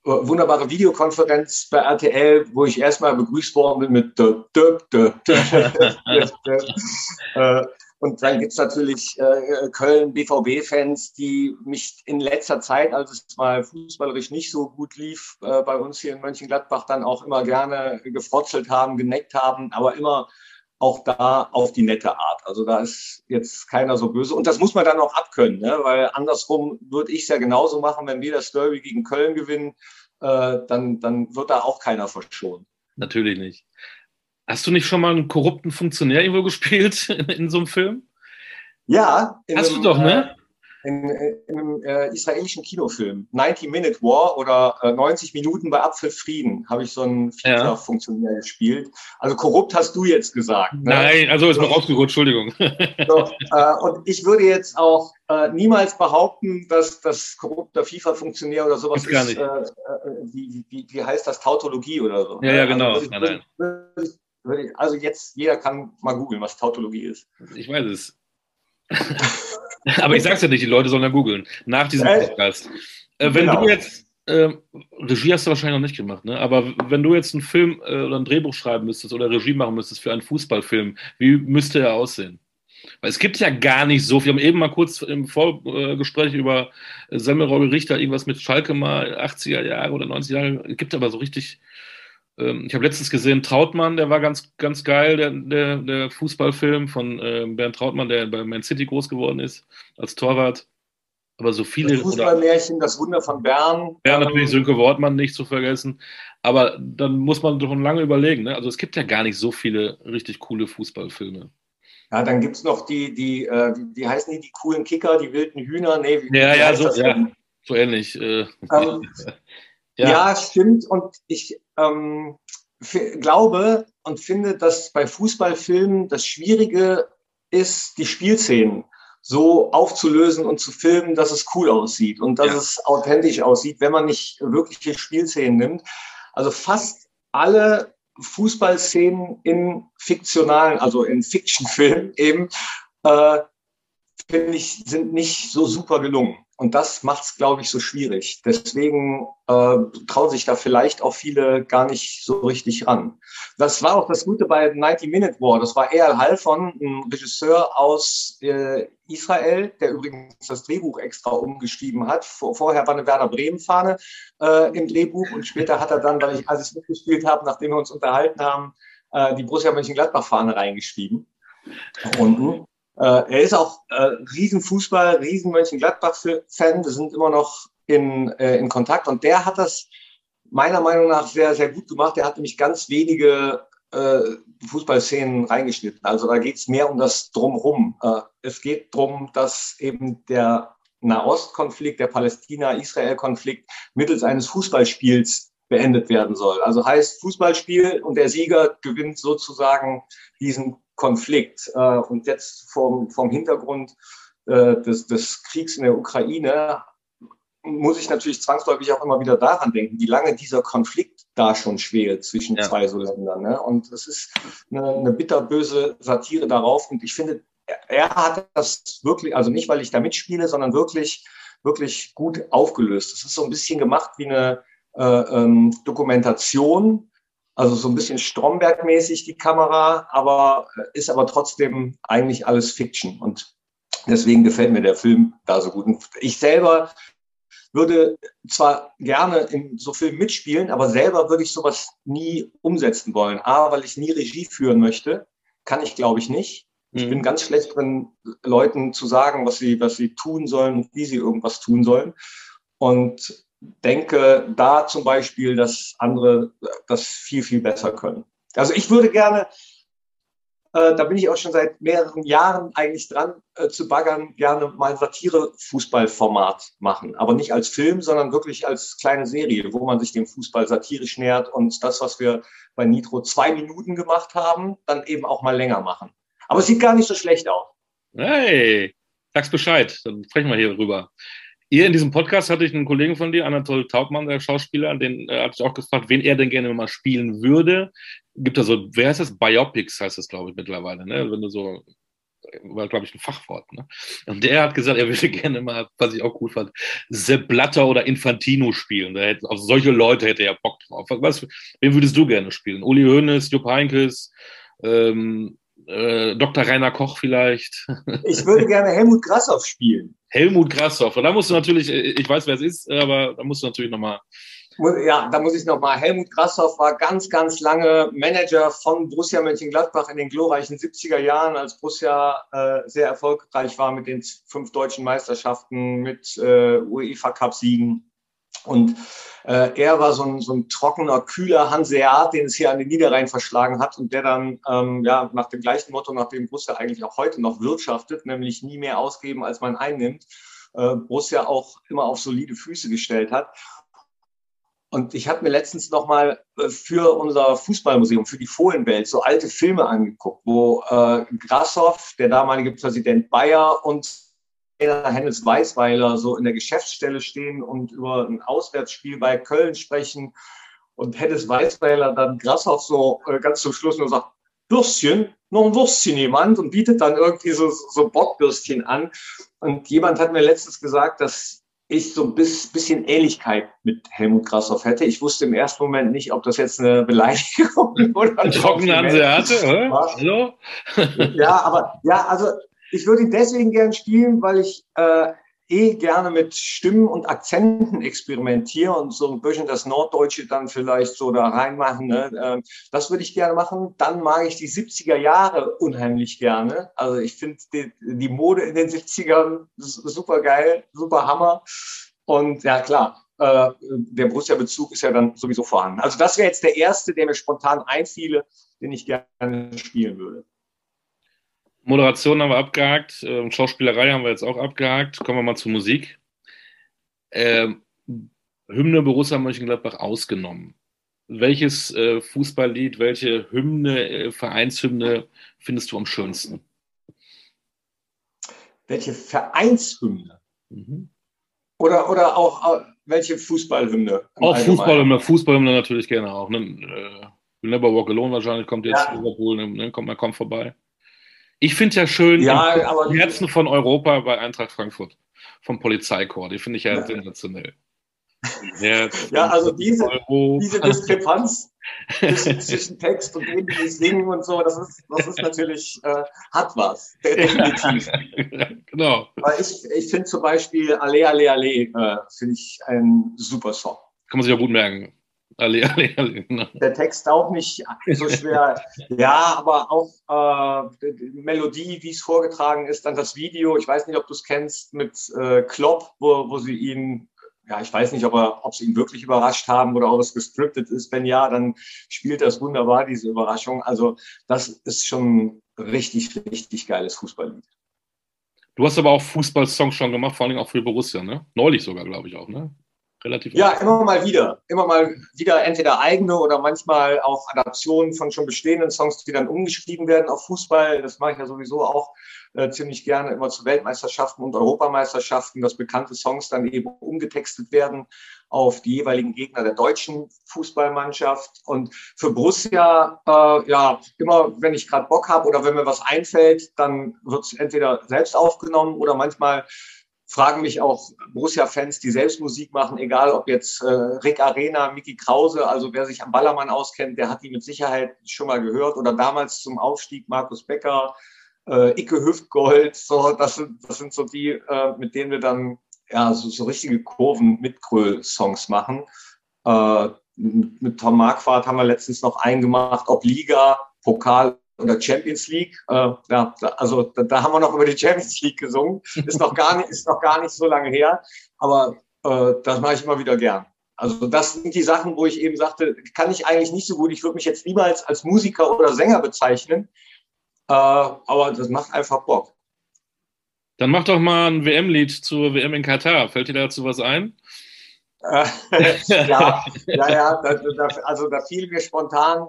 äh, wunderbare Videokonferenz bei RTL, wo ich erstmal begrüßt worden bin mit dö, dö, dö, äh, und dann gibt's natürlich äh, Köln BVB-Fans, die mich in letzter Zeit, als es mal fußballerisch nicht so gut lief, äh, bei uns hier in Mönchengladbach dann auch immer gerne gefrotzelt haben, geneckt haben, aber immer auch da auf die nette Art. Also da ist jetzt keiner so böse. Und das muss man dann auch abkönnen, ne? weil andersrum würde ich es ja genauso machen, wenn wir das Derby gegen Köln gewinnen, äh, dann, dann wird da auch keiner verschont. Natürlich nicht. Hast du nicht schon mal einen korrupten Funktionär irgendwo gespielt in, in so einem Film? Ja. Hast einem, du doch, ne? Äh, in, in einem äh, israelischen Kinofilm, 90 Minute War oder äh, 90 Minuten bei Apfelfrieden, habe ich so einen FIFA-Funktionär ja. gespielt. Also korrupt hast du jetzt gesagt. Ne? Nein, also ist mal rausgerutscht, Entschuldigung. So, äh, und ich würde jetzt auch äh, niemals behaupten, dass das korrupter FIFA-Funktionär oder sowas ist. Gar nicht. Äh, äh, wie, wie, wie heißt das? Tautologie oder so. Ja, ja, genau. Also, nein, nein. also jetzt, jeder kann mal googeln, was Tautologie ist. Ich weiß es. Aber ich sag's ja nicht, die Leute sollen ja googeln. Nach diesem äh, Podcast. Äh, wenn genau. du jetzt, äh, Regie hast du wahrscheinlich noch nicht gemacht, ne? aber wenn du jetzt einen Film äh, oder ein Drehbuch schreiben müsstest oder Regie machen müsstest für einen Fußballfilm, wie müsste er aussehen? Weil es gibt ja gar nicht so viel. Wir haben eben mal kurz im Vorgespräch über Semmelrogge Richter irgendwas mit Schalke mal 80er Jahre oder 90er Jahre. Es gibt aber so richtig ähm, ich habe letztens gesehen, Trautmann, der war ganz, ganz geil, der, der, der Fußballfilm von äh, Bernd Trautmann, der bei Man City groß geworden ist, als Torwart. Aber so viele. Das Fußballmärchen, das Wunder von Bern. Ja, natürlich Sönke Wortmann nicht zu vergessen. Aber dann muss man doch lange überlegen. Ne? Also es gibt ja gar nicht so viele richtig coole Fußballfilme. Ja, dann gibt es noch die, die, äh, die heißen die, die coolen Kicker, die wilden Hühner. Nee, wie, ja, ja, so, ja, so ähnlich. Äh. Ähm, ja. ja, stimmt. Und ich ähm, glaube und finde, dass bei Fußballfilmen das Schwierige ist, die Spielszenen so aufzulösen und zu filmen, dass es cool aussieht und dass ja. es authentisch aussieht, wenn man nicht wirkliche Spielszenen nimmt. Also fast alle Fußballszenen in fiktionalen, also in Fiction-Filmen eben, äh, finde ich, sind nicht so super gelungen. Und das macht es, glaube ich, so schwierig. Deswegen äh, trauen sich da vielleicht auch viele gar nicht so richtig ran. Das war auch das Gute bei 90 Minute War. Das war Eyal Halfon, ein Regisseur aus äh, Israel, der übrigens das Drehbuch extra umgeschrieben hat. Vor, vorher war eine Werder Bremen-Fahne äh, im Drehbuch und später hat er dann, weil ich alles mitgespielt habe, nachdem wir uns unterhalten haben, äh, die Borussia Mönchengladbach-Fahne reingeschrieben. Unten. Äh, er ist auch äh, Riesenfußball, Riesen-Mönchengladbach-Fan. Wir sind immer noch in, äh, in Kontakt und der hat das meiner Meinung nach sehr, sehr gut gemacht. Er hat nämlich ganz wenige äh, Fußballszenen reingeschnitten. Also da geht es mehr um das Drumrum. Äh, es geht darum, dass eben der Nahostkonflikt, der Palästina-Israel-Konflikt mittels eines Fußballspiels beendet werden soll. Also heißt Fußballspiel und der Sieger gewinnt sozusagen diesen Konflikt. Äh, und jetzt vom, vom Hintergrund äh, des, des Kriegs in der Ukraine muss ich natürlich zwangsläufig auch immer wieder daran denken, wie lange dieser Konflikt da schon schwelt zwischen ja. zwei so Ländern. Ne? Und es ist eine, eine bitterböse Satire darauf. Und ich finde, er hat das wirklich, also nicht, weil ich da mitspiele, sondern wirklich, wirklich gut aufgelöst. Es ist so ein bisschen gemacht wie eine äh, ähm, Dokumentation also so ein bisschen Stromberg-mäßig die Kamera, aber äh, ist aber trotzdem eigentlich alles Fiction. Und deswegen gefällt mir der Film da so gut. Und ich selber würde zwar gerne in so Filmen mitspielen, aber selber würde ich sowas nie umsetzen wollen. A, weil ich nie Regie führen möchte, kann ich glaube ich nicht. Ich mhm. bin ganz schlecht drin, Leuten zu sagen, was sie, was sie tun sollen und wie sie irgendwas tun sollen. Und denke da zum Beispiel, dass andere das viel, viel besser können. Also ich würde gerne äh, da bin ich auch schon seit mehreren Jahren eigentlich dran äh, zu baggern, gerne mal Satire-Fußballformat machen. Aber nicht als Film, sondern wirklich als kleine Serie, wo man sich dem Fußball satirisch nähert und das, was wir bei Nitro zwei Minuten gemacht haben, dann eben auch mal länger machen. Aber es sieht gar nicht so schlecht aus. Hey, sag's Bescheid, dann sprechen wir hier drüber. Hier in diesem Podcast hatte ich einen Kollegen von dir, Anatol Taubmann, der Schauspieler, den äh, hatte ich auch gefragt, wen er denn gerne mal spielen würde. Gibt da so, wer heißt das? Biopics heißt das, glaube ich, mittlerweile, ne? Wenn du so, war, glaube ich, ein Fachwort, ne? Und der hat gesagt, er würde gerne mal, was ich auch gut fand, Sepp Blatter oder Infantino spielen. Da hätte, auf solche Leute hätte er Bock drauf. Was, wen würdest du gerne spielen? Uli Hoeneß, Jupp Heinkes, ähm, äh, Dr. Rainer Koch vielleicht. Ich würde gerne Helmut Grassoff spielen. Helmut Grassoff. Und da musst du natürlich, äh, ich weiß, wer es ist, aber da musst du natürlich nochmal. Ja, da muss ich nochmal. Helmut Grassoff war ganz, ganz lange Manager von Borussia Mönchengladbach in den glorreichen 70er Jahren, als Borussia äh, sehr erfolgreich war mit den fünf deutschen Meisterschaften, mit äh, UEFA Cup Siegen. Und äh, er war so ein, so ein trockener, kühler Hanseat, den es hier an den Niederrhein verschlagen hat und der dann ähm, ja nach dem gleichen Motto, nach dem Borussia eigentlich auch heute noch wirtschaftet, nämlich nie mehr ausgeben, als man einnimmt, äh, Borussia auch immer auf solide Füße gestellt hat. Und ich habe mir letztens nochmal äh, für unser Fußballmuseum, für die Fohlenwelt, so alte Filme angeguckt, wo äh, Grassoff, der damalige Präsident Bayer und Hennes Weißweiler so in der Geschäftsstelle stehen und über ein Auswärtsspiel bei Köln sprechen und Hennes Weißweiler dann Grashoff so äh, ganz zum Schluss nur sagt, Würstchen, noch ein Würstchen jemand und bietet dann irgendwie so, so Bockwürstchen an. Und jemand hat mir letztens gesagt, dass ich so ein bisschen Ähnlichkeit mit Helmut Grashoff hätte. Ich wusste im ersten Moment nicht, ob das jetzt eine Beleidigung oder ein trockene hatte, oder? Hallo? Ja, aber ja, also ich würde ihn deswegen gern spielen, weil ich äh, eh gerne mit Stimmen und Akzenten experimentiere und so ein bisschen das Norddeutsche dann vielleicht so da reinmachen. Ne? Ähm, das würde ich gerne machen. Dann mag ich die 70er Jahre unheimlich gerne. Also ich finde die, die, Mode in den 70ern super geil, super Hammer. Und ja, klar, äh, der Borussia-Bezug ist ja dann sowieso vorhanden. Also das wäre jetzt der erste, der mir spontan einfiele, den ich gerne spielen würde. Moderation haben wir abgehakt, äh, Schauspielerei haben wir jetzt auch abgehakt. Kommen wir mal zur Musik. Ähm, Hymne Borussia Mönchengladbach ausgenommen. Welches äh, Fußballlied, welche Hymne, äh, Vereinshymne findest du am schönsten? Welche Vereinshymne? Mhm. Oder, oder auch äh, welche Fußballhymne? Auch Fußballhymne, Fußballhymne natürlich gerne auch. Ne? Äh, Never Walk Alone wahrscheinlich kommt jetzt ja. Liverpool, ne? kommt, man kommt vorbei. Ich finde ja schön ja, aber die Herzen von Europa bei Eintracht Frankfurt vom Polizeikorps. Die finde ich ja, ja. sensationell. ja, also diese, diese Diskrepanz zwischen Text und dem, die singen und so, das ist, das ist natürlich, äh, hat was, definitiv. genau. Weil ich, ich finde zum Beispiel Alle, Alle, Alle, äh, finde ich ein super Song. Kann man sich ja gut merken. Ali, Ali, Ali, genau. Der Text auch nicht so schwer. ja, aber auch äh, die Melodie, wie es vorgetragen ist, dann das Video. Ich weiß nicht, ob du es kennst mit äh, Klopp, wo, wo sie ihn, ja, ich weiß nicht, ob, er, ob sie ihn wirklich überrascht haben oder ob es gescriptet ist. Wenn ja, dann spielt das wunderbar, diese Überraschung. Also, das ist schon richtig, richtig geiles Fußballlied. Du hast aber auch Fußballsongs schon gemacht, vor allem auch für Borussia, ne? Neulich sogar, glaube ich auch, ne? Relativ. Ja, immer mal wieder. Immer mal wieder entweder eigene oder manchmal auch Adaptionen von schon bestehenden Songs, die dann umgeschrieben werden auf Fußball. Das mache ich ja sowieso auch äh, ziemlich gerne immer zu Weltmeisterschaften und Europameisterschaften, dass bekannte Songs dann eben umgetextet werden auf die jeweiligen Gegner der deutschen Fußballmannschaft. Und für Borussia, äh, ja, immer wenn ich gerade Bock habe oder wenn mir was einfällt, dann wird es entweder selbst aufgenommen oder manchmal fragen mich auch Borussia-Fans, die selbst Musik machen, egal ob jetzt äh, Rick Arena, Miki Krause, also wer sich am Ballermann auskennt, der hat die mit Sicherheit schon mal gehört. Oder damals zum Aufstieg Markus Becker, äh, Icke Hüftgold, so, das sind, das sind so die, äh, mit denen wir dann ja, so, so richtige Kurven mit Gröl-Songs machen. Äh, mit Tom Marquardt haben wir letztens noch eingemacht, ob Liga, Pokal oder Champions League. Äh, ja, also da, da, haben wir noch über die Champions League gesungen. Ist noch gar nicht, ist noch gar nicht so lange her, aber äh, das mache ich immer wieder gern. Also das sind die Sachen, wo ich eben sagte, kann ich eigentlich nicht so gut. Ich würde mich jetzt niemals als Musiker oder Sänger bezeichnen, äh, aber das macht einfach Bock. Dann mach doch mal ein WM-Lied zur WM in Katar. Fällt dir dazu was ein? ja, ja, ja, da, da, also da fiel mir spontan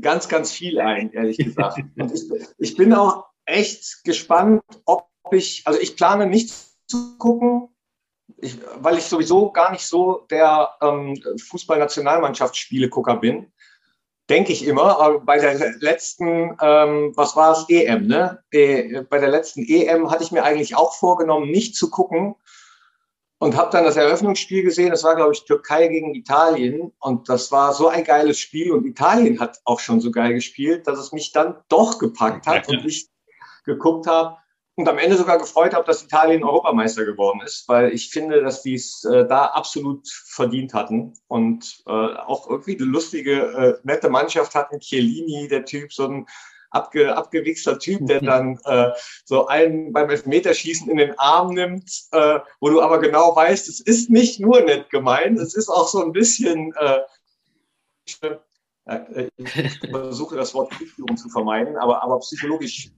ganz, ganz viel ein, ehrlich gesagt. Und ich, ich bin auch echt gespannt, ob ich, also ich plane nicht zu gucken, ich, weil ich sowieso gar nicht so der ähm, Fußball-Nationalmannschaftsspiele-Gucker bin denke ich immer. Aber bei der letzten, ähm, was war es, EM, ne? E, bei der letzten EM hatte ich mir eigentlich auch vorgenommen, nicht zu gucken und habe dann das Eröffnungsspiel gesehen. Das war, glaube ich, Türkei gegen Italien und das war so ein geiles Spiel und Italien hat auch schon so geil gespielt, dass es mich dann doch gepackt hat und ich geguckt habe und am Ende sogar gefreut habe, dass Italien Europameister geworden ist, weil ich finde, dass die es äh, da absolut verdient hatten und äh, auch irgendwie eine lustige, äh, nette Mannschaft hatten. Chiellini, der Typ, so ein abge, abgewichster Typ, der dann äh, so einen beim Elfmeterschießen in den Arm nimmt, äh, wo du aber genau weißt, es ist nicht nur nett gemeint, es ist auch so ein bisschen äh, äh, ich versuche das Wort Kriegführung zu vermeiden, aber, aber psychologisch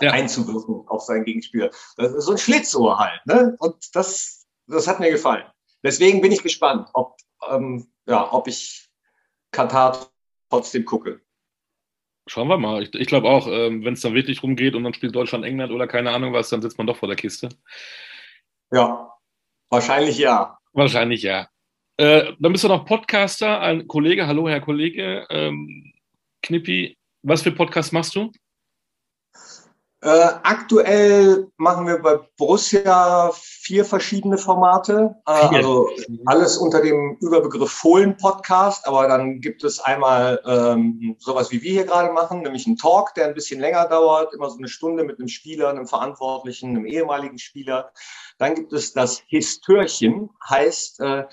ja. einzuwirken auf seinen Gegenspieler. Das ist so ein Schlitzohr halt. Ne? Und das, das hat mir gefallen. Deswegen bin ich gespannt, ob, ähm, ja, ob ich Katar trotzdem gucke. Schauen wir mal. Ich, ich glaube auch, ähm, wenn es dann wirklich rumgeht und dann spielt Deutschland England oder keine Ahnung was, dann sitzt man doch vor der Kiste. Ja, wahrscheinlich ja. Wahrscheinlich ja. Äh, dann bist du noch Podcaster, ein Kollege. Hallo, Herr Kollege. Ähm, Knippi, was für Podcast machst du? Äh, aktuell machen wir bei Borussia vier verschiedene Formate. Äh, also alles unter dem Überbegriff Fohlen-Podcast. Aber dann gibt es einmal ähm, sowas, wie wir hier gerade machen, nämlich einen Talk, der ein bisschen länger dauert, immer so eine Stunde mit einem Spieler, einem Verantwortlichen, einem ehemaligen Spieler. Dann gibt es das Histörchen, heißt, äh,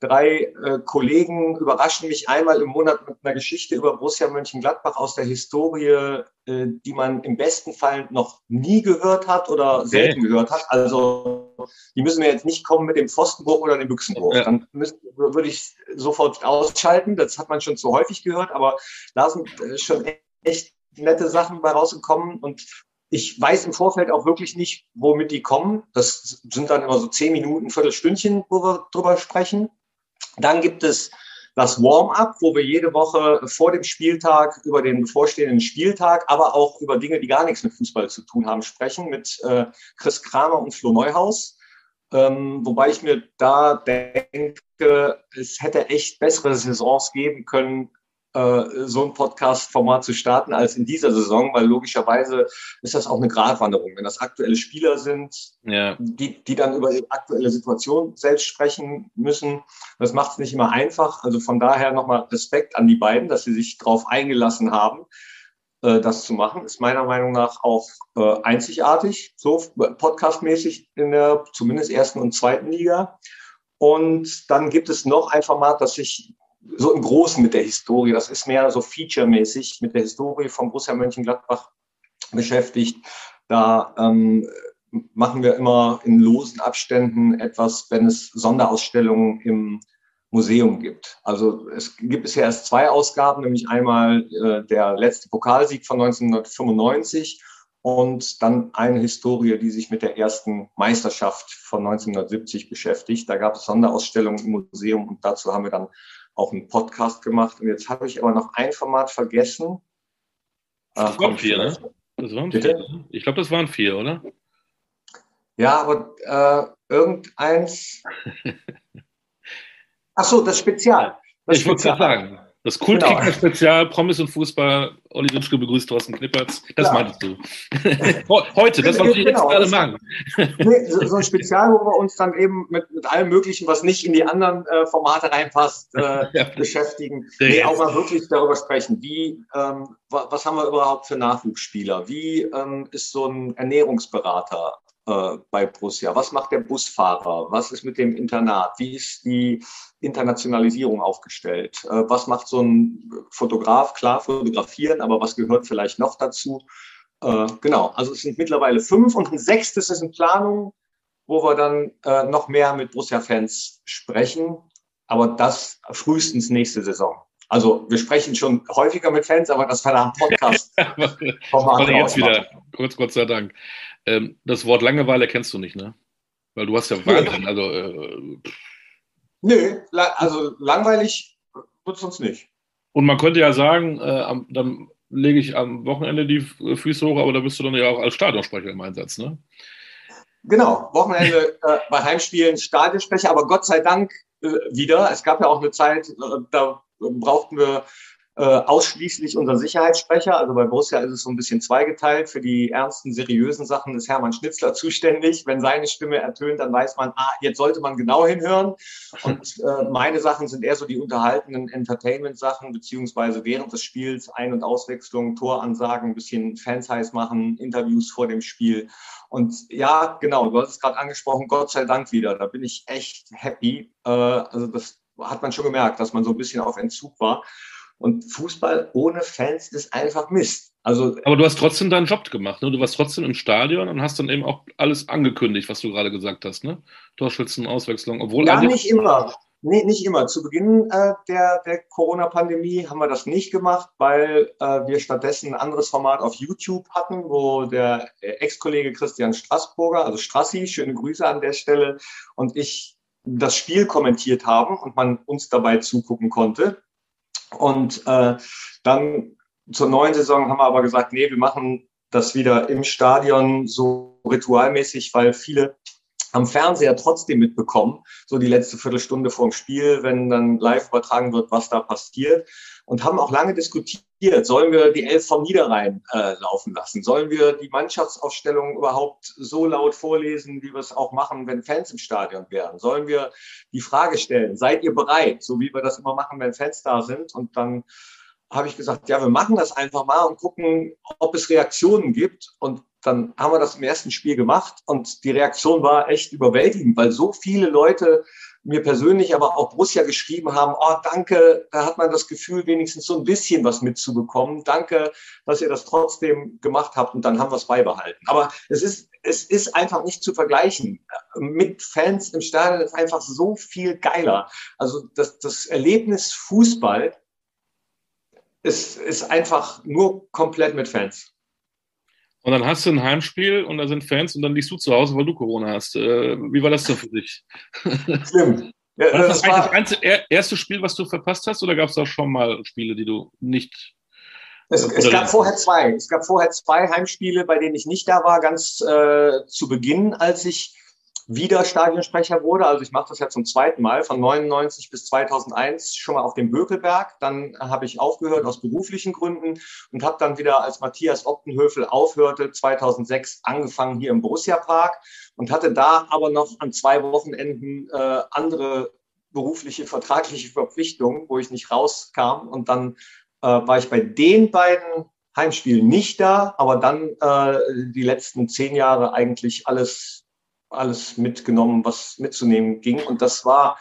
drei äh, Kollegen überraschen mich einmal im Monat mit einer Geschichte über Borussia Mönchengladbach aus der Historie, äh, die man im besten Fall noch nie gehört hat oder okay. selten gehört hat. Also die müssen mir jetzt nicht kommen mit dem Pfostenbruch oder dem Büchsenbruch. Ja. Dann müssen, würde ich sofort ausschalten. Das hat man schon zu häufig gehört, aber da sind äh, schon echt nette Sachen bei rausgekommen und ich weiß im Vorfeld auch wirklich nicht, womit die kommen. Das sind dann immer so zehn Minuten, Viertelstündchen, wo wir drüber sprechen. Dann gibt es das Warm-up, wo wir jede Woche vor dem Spieltag über den bevorstehenden Spieltag, aber auch über Dinge, die gar nichts mit Fußball zu tun haben, sprechen mit äh, Chris Kramer und Flo Neuhaus. Ähm, wobei ich mir da denke, es hätte echt bessere Saisons geben können, so ein Podcast-Format zu starten als in dieser Saison, weil logischerweise ist das auch eine Gratwanderung. Wenn das aktuelle Spieler sind, ja. die, die dann über die aktuelle Situation selbst sprechen müssen, das macht es nicht immer einfach. Also von daher nochmal Respekt an die beiden, dass sie sich darauf eingelassen haben äh, das zu machen, ist meiner Meinung nach auch äh, einzigartig, so podcastmäßig in der zumindest ersten und zweiten Liga. Und dann gibt es noch ein Format, das sich so im Großen mit der Historie. Das ist mehr so featuremäßig mit der Historie von Borussia Mönchengladbach beschäftigt. Da ähm, machen wir immer in losen Abständen etwas, wenn es Sonderausstellungen im Museum gibt. Also es gibt bisher erst zwei Ausgaben, nämlich einmal äh, der letzte Pokalsieg von 1995 und dann eine Historie, die sich mit der ersten Meisterschaft von 1970 beschäftigt. Da gab es Sonderausstellungen im Museum und dazu haben wir dann auch einen Podcast gemacht. Und jetzt habe ich aber noch ein Format vergessen. Das waren vier, ne? Das waren Bitte? vier. Ne? Ich glaube, das waren vier, oder? Ja, aber äh, irgendeins. Ach so, das Spezial. Das ich wollte sagen. Das Kultkicker-Spezial, genau. Promis und Fußball, Olli Dutschke begrüßt Thorsten Knippertz. Das ja. meintest du. Heute, das, was wir jetzt genau. gerade machen. Nee, so, so, ein Spezial, wo wir uns dann eben mit, mit allem Möglichen, was nicht in die anderen äh, Formate reinpasst, äh, ja. beschäftigen. Nee, auch mal wirklich darüber sprechen, wie, ähm, was haben wir überhaupt für Nachwuchsspieler? Wie ähm, ist so ein Ernährungsberater äh, bei Borussia? Was macht der Busfahrer? Was ist mit dem Internat? Wie ist die Internationalisierung aufgestellt? Äh, was macht so ein Fotograf? Klar, fotografieren, aber was gehört vielleicht noch dazu? Äh, genau, also es sind mittlerweile fünf und ein sechstes ist in Planung, wo wir dann äh, noch mehr mit Borussia-Fans sprechen. Aber das frühestens nächste Saison. Also wir sprechen schon häufiger mit Fans, aber das war Podcast. Podcast. jetzt wieder, kurz, Gott sei Dank. Ähm, das Wort Langeweile kennst du nicht, ne? Weil du hast ja Wahnsinn. Also, äh, Nö, also langweilig wird es uns nicht. Und man könnte ja sagen, äh, dann lege ich am Wochenende die Füße hoch, aber da bist du dann ja auch als Stadionsprecher im Einsatz, ne? Genau, Wochenende äh, bei Heimspielen Stadionsprecher, aber Gott sei Dank äh, wieder. Es gab ja auch eine Zeit, äh, da brauchten wir äh, ausschließlich unser Sicherheitssprecher. Also bei Borussia ist es so ein bisschen zweigeteilt. Für die ernsten, seriösen Sachen ist Hermann Schnitzler zuständig. Wenn seine Stimme ertönt, dann weiß man, ah, jetzt sollte man genau hinhören. Und äh, meine Sachen sind eher so die unterhaltenden Entertainment-Sachen, beziehungsweise während des Spiels Ein- und Auswechslung, Toransagen, ein bisschen Fans heiß machen, Interviews vor dem Spiel. Und ja, genau, du hast es gerade angesprochen, Gott sei Dank wieder. Da bin ich echt happy. Äh, also das hat man schon gemerkt, dass man so ein bisschen auf Entzug war. Und Fußball ohne Fans ist einfach Mist. Also, Aber du hast trotzdem deinen Job gemacht, ne? Du warst trotzdem im Stadion und hast dann eben auch alles angekündigt, was du gerade gesagt hast, ne? Torschützen, Auswechslung, obwohl. Ja, nicht immer. Nee, nicht immer. Zu Beginn äh, der, der Corona-Pandemie haben wir das nicht gemacht, weil äh, wir stattdessen ein anderes Format auf YouTube hatten, wo der Ex-Kollege Christian Straßburger, also Strassi, schöne Grüße an der Stelle, und ich das Spiel kommentiert haben und man uns dabei zugucken konnte. Und äh, dann zur neuen Saison haben wir aber gesagt, nee, wir machen das wieder im Stadion so ritualmäßig, weil viele am Fernseher trotzdem mitbekommen, so die letzte Viertelstunde vorm Spiel, wenn dann live übertragen wird, was da passiert. Und haben auch lange diskutiert, sollen wir die Elf vom Niederrhein äh, laufen lassen? Sollen wir die Mannschaftsaufstellung überhaupt so laut vorlesen, wie wir es auch machen, wenn Fans im Stadion wären? Sollen wir die Frage stellen, seid ihr bereit, so wie wir das immer machen, wenn Fans da sind? Und dann habe ich gesagt, ja, wir machen das einfach mal und gucken, ob es Reaktionen gibt. Und dann haben wir das im ersten Spiel gemacht und die Reaktion war echt überwältigend, weil so viele Leute mir persönlich, aber auch Borussia geschrieben haben, oh, danke, da hat man das Gefühl, wenigstens so ein bisschen was mitzubekommen. Danke, dass ihr das trotzdem gemacht habt und dann haben wir es beibehalten. Aber es ist, es ist einfach nicht zu vergleichen. Mit Fans im Stadion ist einfach so viel geiler. Also das, das Erlebnis Fußball ist, ist einfach nur komplett mit Fans. Und dann hast du ein Heimspiel und da sind Fans und dann liegst du zu Hause, weil du Corona hast. Äh, wie war das denn für dich? Stimmt. Ja, war das, das war das erste Spiel, was du verpasst hast, oder gab es da schon mal Spiele, die du nicht. Es, es gab vorher zwei. Es gab vorher zwei Heimspiele, bei denen ich nicht da war, ganz äh, zu Beginn, als ich wieder Stadionsprecher wurde. Also ich mache das ja zum zweiten Mal, von 99 bis 2001 schon mal auf dem Bökelberg. Dann habe ich aufgehört aus beruflichen Gründen und habe dann wieder, als Matthias Optenhöfel aufhörte, 2006 angefangen hier im Borussia Park und hatte da aber noch an zwei Wochenenden äh, andere berufliche, vertragliche Verpflichtungen, wo ich nicht rauskam. Und dann äh, war ich bei den beiden Heimspielen nicht da, aber dann äh, die letzten zehn Jahre eigentlich alles alles mitgenommen, was mitzunehmen ging. Und das war,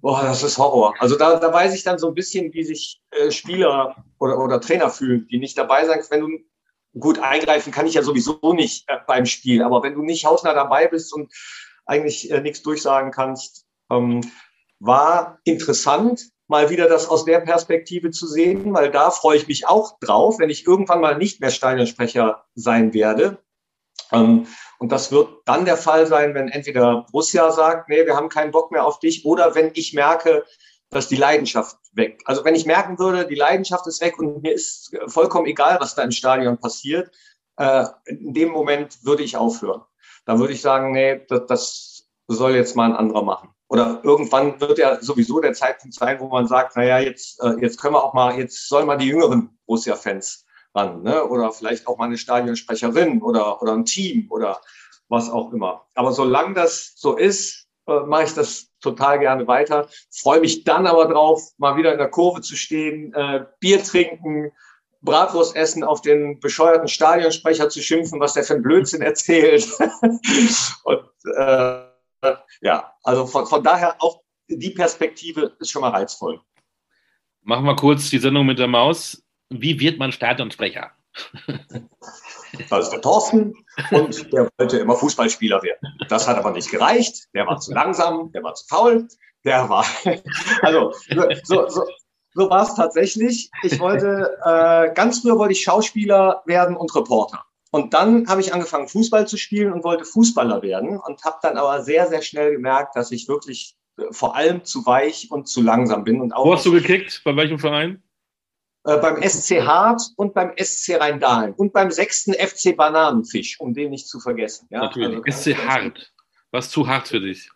boah, das ist Horror. Also da, da weiß ich dann so ein bisschen, wie sich äh, Spieler oder, oder Trainer fühlen, die nicht dabei sein. Wenn du gut eingreifen kann ich ja sowieso nicht äh, beim Spiel, aber wenn du nicht hausnah dabei bist und eigentlich äh, nichts durchsagen kannst, ähm, war interessant, mal wieder das aus der Perspektive zu sehen, weil da freue ich mich auch drauf, wenn ich irgendwann mal nicht mehr Stadionsprecher sein werde. Ähm, und das wird dann der Fall sein, wenn entweder Borussia sagt, nee, wir haben keinen Bock mehr auf dich, oder wenn ich merke, dass die Leidenschaft weg. Also wenn ich merken würde, die Leidenschaft ist weg und mir ist vollkommen egal, was da im Stadion passiert, äh, in dem Moment würde ich aufhören. Dann würde ich sagen, nee, das, das soll jetzt mal ein anderer machen. Oder irgendwann wird ja sowieso der Zeitpunkt sein, wo man sagt, naja, jetzt, äh, jetzt können wir auch mal, jetzt sollen mal die jüngeren Borussia-Fans ran. Ne? Oder vielleicht auch mal eine Stadionsprecherin oder, oder ein Team oder was auch immer. Aber solange das so ist, äh, mache ich das total gerne weiter. Freue mich dann aber drauf, mal wieder in der Kurve zu stehen, äh, Bier trinken, Bratwurst essen, auf den bescheuerten Stadionsprecher zu schimpfen, was der für ein Blödsinn erzählt. und äh, ja, also von, von daher auch die Perspektive ist schon mal reizvoll. Machen wir kurz die Sendung mit der Maus. Wie wird man Stadionsprecher? Das ist der Thorsten und der wollte immer Fußballspieler werden. Das hat aber nicht gereicht. Der war zu langsam, der war zu faul, der war. Also so, so, so war es tatsächlich. Ich wollte, äh, ganz früher wollte ich Schauspieler werden und Reporter. Und dann habe ich angefangen, Fußball zu spielen und wollte Fußballer werden und habe dann aber sehr, sehr schnell gemerkt, dass ich wirklich äh, vor allem zu weich und zu langsam bin. Und auch Wo hast du gekickt? Bei welchem Verein? Äh, beim SC Hart und beim SC Rheindahlen und beim sechsten FC Bananenfisch, um den nicht zu vergessen. Ja? Natürlich. Also, SC Hart. Was zu hart für dich?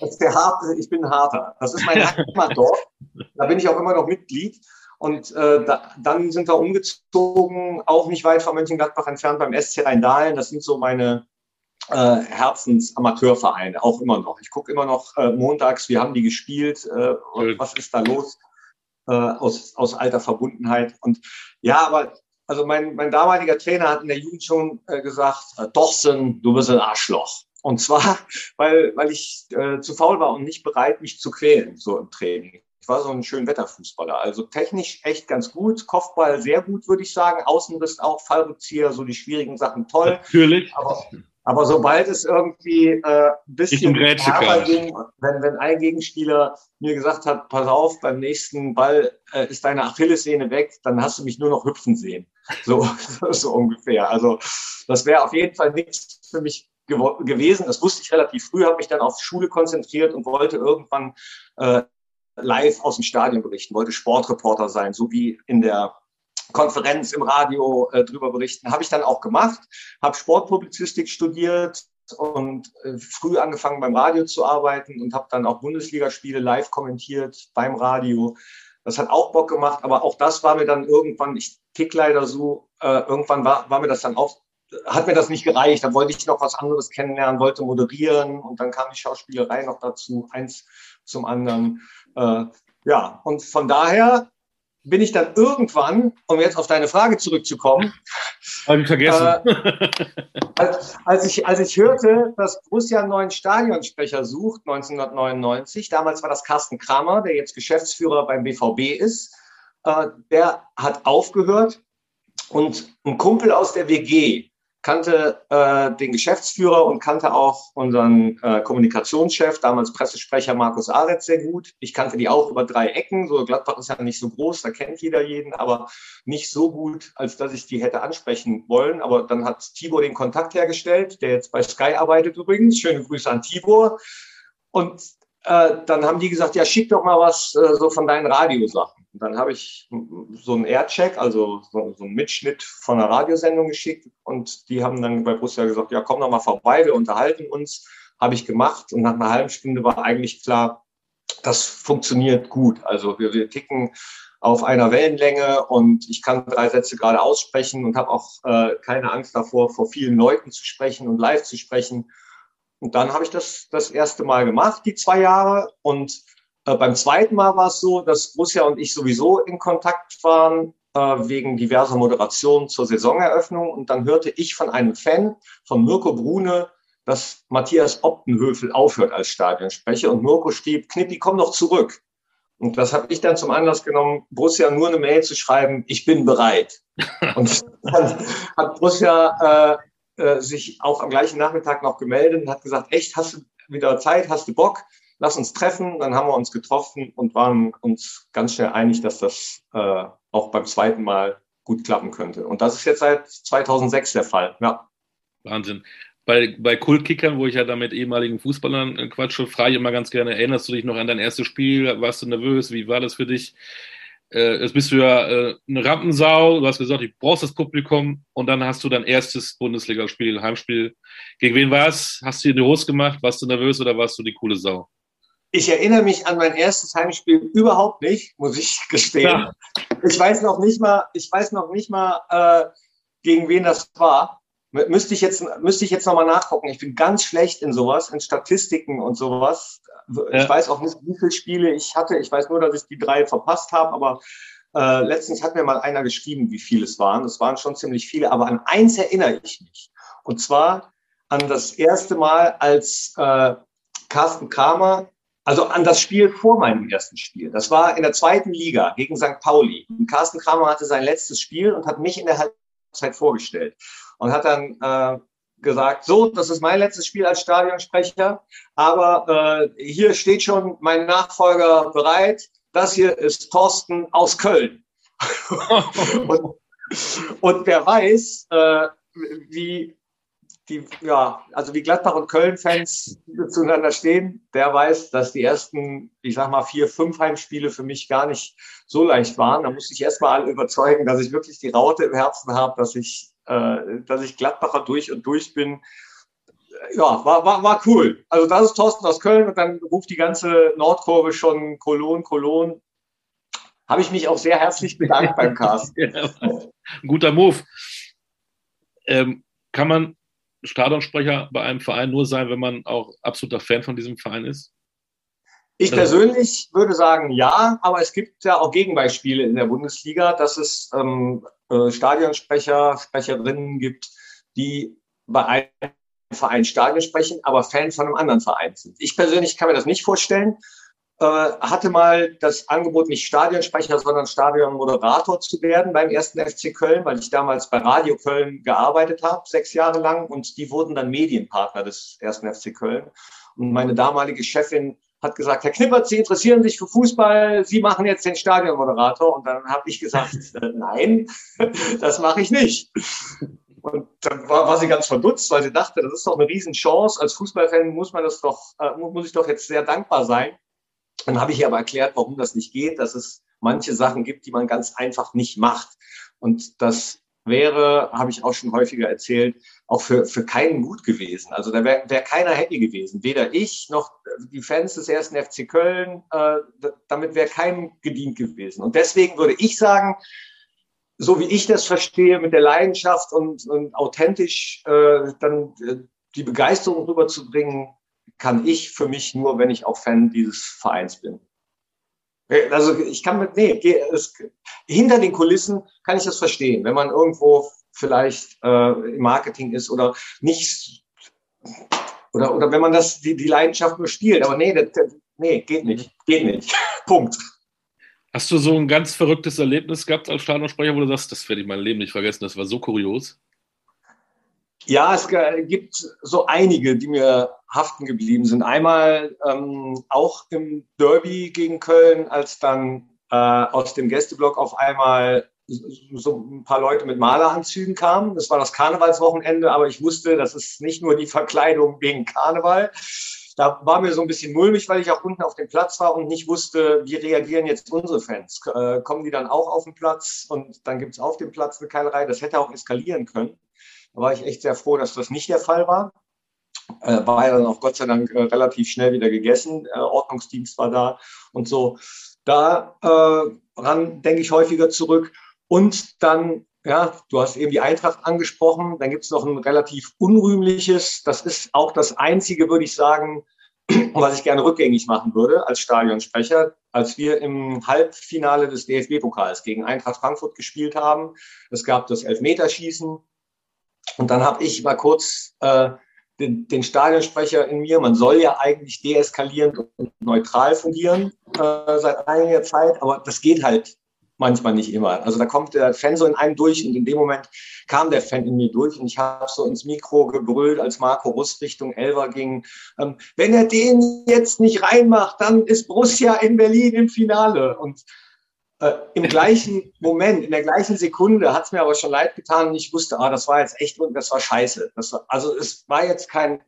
SC Hart, ich bin harter. Das ist mein Heimatdorf. da bin ich auch immer noch Mitglied. Und äh, da, dann sind wir umgezogen, auch nicht weit von Mönchengladbach entfernt, beim SC Rheindahlen. Das sind so meine äh, Herzensamateurvereine, auch immer noch. Ich gucke immer noch äh, montags, wir haben die gespielt, äh, was ist da los? Äh, aus, aus alter Verbundenheit. Und ja, aber also mein, mein damaliger Trainer hat in der Jugend schon äh, gesagt, äh, Dorsten, du bist ein Arschloch. Und zwar, weil, weil ich äh, zu faul war und nicht bereit, mich zu quälen, so im Training. Ich war so ein schön Wetterfußballer. Also technisch echt ganz gut, Kopfball sehr gut, würde ich sagen. Außenriss auch, Fallrückzieher, so die schwierigen Sachen toll. Natürlich. Aber aber sobald es irgendwie äh, ein bisschen härter ging, wenn, wenn ein Gegenspieler mir gesagt hat, pass auf, beim nächsten Ball äh, ist deine Achillessehne weg, dann hast du mich nur noch hüpfen sehen. So, so ungefähr. Also das wäre auf jeden Fall nichts für mich gewesen. Das wusste ich relativ früh, habe mich dann auf die Schule konzentriert und wollte irgendwann äh, live aus dem Stadion berichten, wollte Sportreporter sein, so wie in der Konferenz im Radio äh, drüber berichten. Habe ich dann auch gemacht, habe Sportpublizistik studiert und äh, früh angefangen beim Radio zu arbeiten und habe dann auch Bundesligaspiele live kommentiert beim Radio. Das hat auch Bock gemacht, aber auch das war mir dann irgendwann, ich tick leider so, äh, irgendwann war, war mir das dann auch, hat mir das nicht gereicht. Da wollte ich noch was anderes kennenlernen, wollte moderieren und dann kam die Schauspielerei noch dazu, eins zum anderen. Äh, ja, und von daher bin ich dann irgendwann, um jetzt auf deine Frage zurückzukommen, habe ich vergessen. Äh, als, als, ich, als ich hörte, dass Borussia einen neuen Stadionsprecher sucht, 1999, damals war das Carsten Kramer, der jetzt Geschäftsführer beim BVB ist, äh, der hat aufgehört und ein Kumpel aus der WG, kannte äh, den Geschäftsführer und kannte auch unseren äh, Kommunikationschef, damals Pressesprecher Markus Aretz sehr gut. Ich kannte die auch über drei Ecken. So Gladbach ist ja nicht so groß, da kennt jeder jeden, aber nicht so gut, als dass ich die hätte ansprechen wollen. Aber dann hat Tibor den Kontakt hergestellt, der jetzt bei Sky arbeitet übrigens. Schöne Grüße an Tibor. Und äh, dann haben die gesagt, ja, schick doch mal was äh, so von deinen Radiosachen. Und dann habe ich so einen Aircheck, also so, so einen Mitschnitt von einer Radiosendung geschickt und die haben dann bei Borussia gesagt, ja, komm doch mal vorbei, wir unterhalten uns. Habe ich gemacht und nach einer halben Stunde war eigentlich klar, das funktioniert gut. Also wir, wir ticken auf einer Wellenlänge und ich kann drei Sätze gerade aussprechen und habe auch äh, keine Angst davor, vor vielen Leuten zu sprechen und live zu sprechen. Und dann habe ich das das erste Mal gemacht, die zwei Jahre. Und äh, beim zweiten Mal war es so, dass Borussia und ich sowieso in Kontakt waren äh, wegen diverser Moderationen zur Saisoneröffnung. Und dann hörte ich von einem Fan, von Mirko Brune, dass Matthias Optenhöfel aufhört als Stadionsprecher. Und Mirko schrieb, Knippi, komm doch zurück. Und das habe ich dann zum Anlass genommen, Borussia nur eine Mail zu schreiben, ich bin bereit. Und dann hat Borussia äh, äh, sich auch am gleichen Nachmittag noch gemeldet und hat gesagt, echt, hast du wieder Zeit, hast du Bock? Lass uns treffen. Dann haben wir uns getroffen und waren uns ganz schnell einig, dass das äh, auch beim zweiten Mal gut klappen könnte. Und das ist jetzt seit 2006 der Fall. Ja. Wahnsinn. Bei, bei Kultkickern, wo ich ja da mit ehemaligen Fußballern äh, quatsche, frage ich immer ganz gerne, erinnerst du dich noch an dein erstes Spiel? Warst du nervös? Wie war das für dich? Äh, jetzt bist du ja äh, eine Rampensau, du hast gesagt, ich brauchst das Publikum und dann hast du dein erstes Bundesligaspiel, Heimspiel. Gegen wen war es? Hast du dir die Hose gemacht? Warst du nervös oder warst du die coole Sau? Ich erinnere mich an mein erstes Heimspiel überhaupt nicht, muss ich gestehen. Ja. Ich weiß noch nicht mal, ich weiß noch nicht mal, äh, gegen wen das war. Müsste ich jetzt, müsste ich jetzt nochmal nachgucken. Ich bin ganz schlecht in sowas, in Statistiken und sowas. Ich ja. weiß auch nicht, wie viele Spiele ich hatte. Ich weiß nur, dass ich die drei verpasst habe, aber Äh, letztens hat mir mal einer geschrieben, wie viele es waren. Es waren schon ziemlich viele, aber an eins erinnere ich mich. Und zwar an das erste Mal, als äh, Carsten Kramer, also an das Spiel vor meinem ersten Spiel. Das war in der zweiten Liga gegen St. Pauli. Und Carsten Kramer hatte sein letztes Spiel und hat mich in der Halbzeit vorgestellt und hat dann äh, gesagt, so, das ist mein letztes Spiel als Stadionsprecher, aber äh, hier steht schon mein Nachfolger bereit. Das hier ist Thorsten aus Köln. und, und wer weiß, äh, wie die, ja, also wie Gladbach und Köln-Fans zueinander stehen, der weiß, dass die ersten, ich sag mal, vier, fünf Heimspiele für mich gar nicht so leicht waren. Da musste ich erstmal alle überzeugen, dass ich wirklich die Raute im Herzen habe, dass ich, äh, dass ich Gladbacher durch und durch bin. Ja, war, war, war cool. Also das ist Thorsten aus Köln und dann ruft die ganze Nordkurve schon Cologne, Cologne. Habe ich mich auch sehr herzlich bedankt beim Cast. ja, guter Move. Ähm, kann man Stadionsprecher bei einem Verein nur sein, wenn man auch absoluter Fan von diesem Verein ist? Ich persönlich würde sagen, ja, aber es gibt ja auch Gegenbeispiele in der Bundesliga, dass es ähm, äh, Stadionsprecher, Sprecherinnen gibt, die bei einem Verein Stadion sprechen, aber Fan von einem anderen Verein sind. Ich persönlich kann mir das nicht vorstellen äh, hatte mal das Angebot, nicht Stadionsprecher, sondern Stadionmoderator zu werden beim ersten FC Köln, weil ich damals bei Radio Köln gearbeitet habe, sechs Jahre lang. Und die wurden dann Medienpartner des ersten FC Köln. Und meine damalige Chefin hat gesagt, Herr Knippert, Sie interessieren sich für Fußball, Sie machen jetzt den Stadionmoderator. Und dann habe ich gesagt, äh, nein, das mache ich nicht. Und dann war, war, sie ganz verdutzt, weil sie dachte, das ist doch eine Riesenchance. Als Fußballfan muss man das doch, äh, muss ich doch jetzt sehr dankbar sein. Dann habe ich ihr aber erklärt, warum das nicht geht, dass es manche Sachen gibt, die man ganz einfach nicht macht. Und das wäre, habe ich auch schon häufiger erzählt, auch für, für keinen gut gewesen. Also da wäre wär keiner happy gewesen. Weder ich noch die Fans des ersten FC Köln. Äh, damit wäre keinem gedient gewesen. Und deswegen würde ich sagen, so wie ich das verstehe, mit der Leidenschaft und, und authentisch äh, dann äh, die Begeisterung rüberzubringen, kann ich für mich nur, wenn ich auch Fan dieses Vereins bin. Also ich kann mit, nee, es, hinter den Kulissen kann ich das verstehen, wenn man irgendwo vielleicht äh, im Marketing ist oder nicht, oder, oder wenn man das, die, die Leidenschaft nur spielt. Aber nee, das, nee, geht nicht, geht nicht. Punkt. Hast du so ein ganz verrücktes Erlebnis gehabt als Stadionsprecher, wo du sagst, das werde ich mein Leben nicht vergessen, das war so kurios? Ja, es gibt so einige, die mir haften geblieben sind. Einmal ähm, auch im Derby gegen Köln, als dann äh, aus dem Gästeblock auf einmal so ein paar Leute mit Maleranzügen kamen. Das war das Karnevalswochenende, aber ich wusste, das ist nicht nur die Verkleidung wegen Karneval. Da war mir so ein bisschen mulmig, weil ich auch unten auf dem Platz war und nicht wusste, wie reagieren jetzt unsere Fans. Äh, kommen die dann auch auf den Platz und dann gibt es auf dem Platz eine Keilerei. Das hätte auch eskalieren können. Da war ich echt sehr froh, dass das nicht der Fall war. Äh, war ja dann auch Gott sei Dank äh, relativ schnell wieder gegessen. Äh, Ordnungsdienst war da und so. Daran äh, denke ich häufiger zurück. Und dann, ja, du hast eben die Eintracht angesprochen. Dann gibt es noch ein relativ unrühmliches, das ist auch das einzige, würde ich sagen, was ich gerne rückgängig machen würde als Stadionsprecher, als wir im Halbfinale des DFB-Pokals gegen Eintracht Frankfurt gespielt haben. Es gab das Elfmeterschießen und dann habe ich mal kurz äh, den, den Stadionsprecher in mir. Man soll ja eigentlich deeskalierend und neutral fungieren äh, seit einiger Zeit, aber das geht halt manchmal nicht immer. Also da kommt der Fan so in einem durch und in dem Moment kam der Fan in mir durch und ich habe so ins Mikro gebrüllt, als Marco Russ Richtung Elver ging. Ähm, wenn er den jetzt nicht reinmacht, dann ist Borussia in Berlin im Finale. Und äh, Im gleichen Moment, in der gleichen Sekunde hat es mir aber schon leid getan und ich wusste, ah, das war jetzt echt und das war scheiße. Das war, also es war jetzt kein,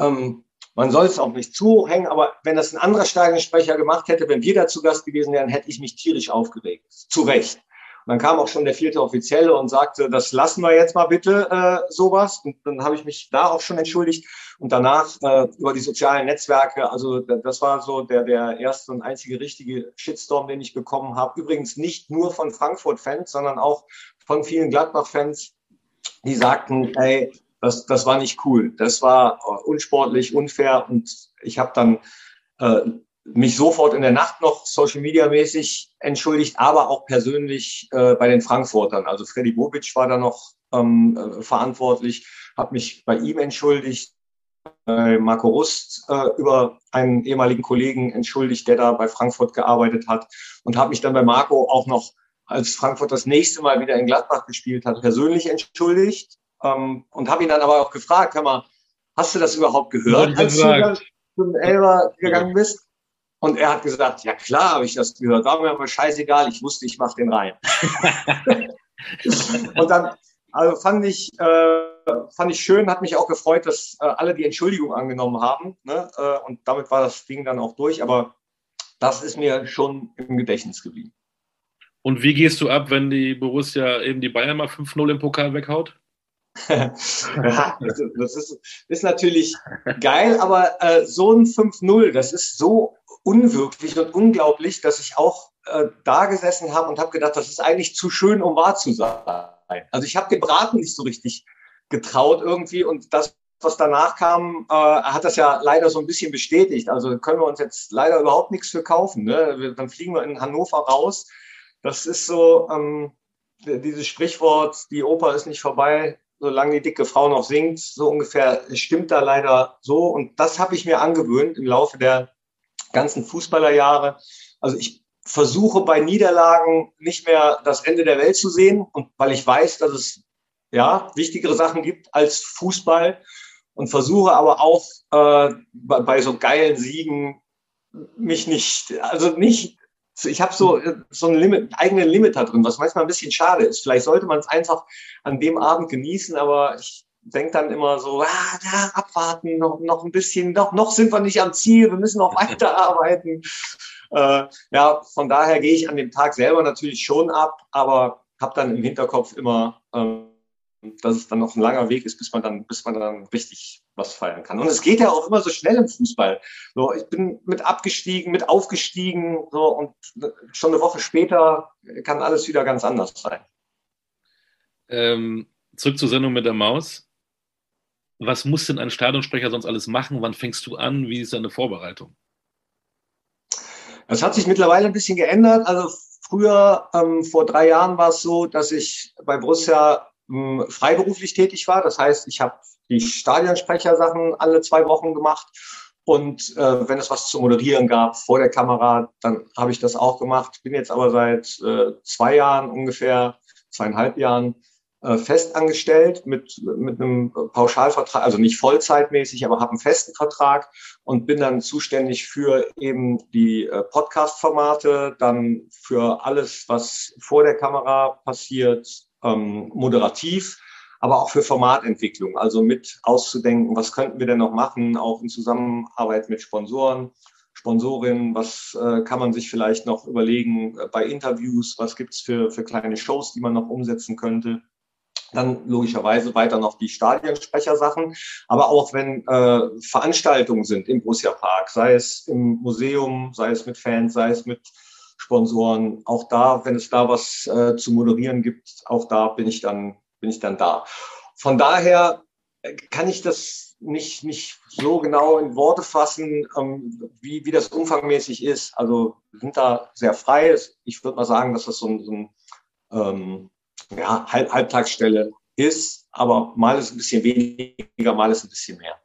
ähm, man soll es auch nicht zu hängen, aber wenn das ein anderer Stadionsprecher gemacht hätte, wenn wir da zu Gast gewesen wären, hätte ich mich tierisch aufgeregt. Zu Recht. Und dann kam auch schon der vierte Offizielle und sagte, das lassen wir jetzt mal bitte äh, sowas. Und dann habe ich mich da auch schon entschuldigt. Und danach äh, über die sozialen Netzwerke, also das war so der, der erste und einzige richtige Shitstorm, den ich bekommen habe. Übrigens nicht nur von Frankfurt-Fans, sondern auch von vielen Gladbach-Fans, die sagten, ey, das, das war nicht cool, das war unsportlich, unfair. Und ich habe dann äh, mich sofort in der Nacht noch Social Media mäßig entschuldigt, aber auch persönlich äh, bei den Frankfurtern. Also Freddy Bobic war da noch ähm, äh, verantwortlich, habe mich bei ihm entschuldigt, äh, Marco Rust äh, über einen ehemaligen Kollegen entschuldigt, der da bei Frankfurt gearbeitet hat und habe mich dann bei Marco auch noch, als Frankfurt das nächste Mal wieder in Gladbach gespielt hat, persönlich entschuldigt ähm, und habe ihn dann aber auch gefragt, hör mal, hast du das überhaupt gehört, als du zum Elber gegangen bist? Und er hat gesagt, ja klar habe ich das gehört, war mir aber scheißegal, ich wusste, ich mache den rein. und dann, also fand ich, äh, fand ich schön, hat mich auch gefreut, dass äh, alle die Entschuldigung angenommen haben. Ne? Äh, und damit war das Ding dann auch durch. Aber das ist mir schon im Gedächtnis geblieben. Und wie gehst du ab, wenn die Borussia eben die Bayern mal 5-0 im Pokal weghaut? Das ist, ist, natürlich geil, aber äh, so ein 5-0, das ist so unwirklich und unglaublich, dass ich auch äh, da gesessen habe und habe gedacht, das ist eigentlich zu schön, um wahr zu sein. Also ich habe den Braten nicht so richtig getraut irgendwie und das, was danach kam, äh, hat das ja leider so ein bisschen bestätigt. Also können wir uns jetzt leider überhaupt nichts für kaufen. Ne? Dann fliegen wir in Hannover raus. Das ist so ähm, dieses Sprichwort, die Oper ist nicht vorbei, solange die dicke Frau noch singt. So ungefähr stimmt da leider so. Und das habe ich mir angewöhnt im Laufe der ganzen Fußballerjahre. Also ich versuche bei Niederlagen nicht mehr das Ende der Welt zu sehen und weil ich weiß, dass es ja wichtigere Sachen gibt als Fußball und versuche aber auch äh, bei, bei so geilen Siegen mich nicht, also nicht, ich habe so so ein Limit, eigenen Limit da drin, was manchmal ein bisschen schade ist. Vielleicht sollte man es einfach an dem Abend genießen, aber ich denkt dann immer so, ah, ja, abwarten, noch, noch ein bisschen, noch, noch sind wir nicht am Ziel, wir müssen noch weiterarbeiten. Äh, ja, von daher gehe ich an dem Tag selber natürlich schon ab, aber habe dann im Hinterkopf immer, ähm, dass es dann noch ein langer Weg ist, bis man dann, bis man dann richtig was feiern kann. Und es geht ja auch immer so schnell im Fußball. So, ich bin mit abgestiegen, mit aufgestiegen, so und schon eine Woche später kann alles wieder ganz anders sein. Ähm, zurück zur Sendung mit der Maus was muss denn ein Stadionsprecher sonst alles machen? Wann fängst du an? Wie ist deine Vorbereitung? Das hat sich mittlerweile ein bisschen geändert. Also früher, ähm, vor drei Jahren war es so, dass ich bei Borussia ähm, freiberuflich tätig war. Das heißt, ich habe die Stadionsprechersachen alle zwei Wochen gemacht. Und äh, wenn es was zu moderieren gab vor der Kamera, dann habe ich das auch gemacht. Bin jetzt aber seit äh, zwei Jahren ungefähr, zweieinhalb Jahren äh, festangestellt mit, mit einem Pauschalvertrag, also nicht vollzeitmäßig, aber habe einen festen Vertrag und bin dann zuständig für eben die äh, Podcast-Formate, dann für alles, was vor der Kamera passiert, ähm, moderativ, aber auch für Formatentwicklung, also mit auszudenken, was könnten wir denn noch machen, auch in Zusammenarbeit mit Sponsoren. Sponsorinnen, was äh, kann man sich vielleicht noch überlegen äh, bei Interviews, was gibt's für, für kleine Shows, die man noch umsetzen könnte. Dann logischerweise weiter noch die Stadionsprechersachen. Aber auch wenn äh, Veranstaltungen sind im Borussia Park, sei es im Museum, sei es mit Fans, sei es mit Sponsoren, auch da, wenn es da was äh, zu moderieren gibt, auch da bin ich dann, bin ich dann da. Von daher kann ich das nicht, nicht so genau in Worte fassen, ähm, wie, wie das umfangmäßig ist. Also sind da sehr frei. Ich würde mal sagen, dass das so ein, so ein ähm, ja, Halb Halbtagsstelle ist, aber mal ist ein bisschen weniger, mal ist ein bisschen mehr.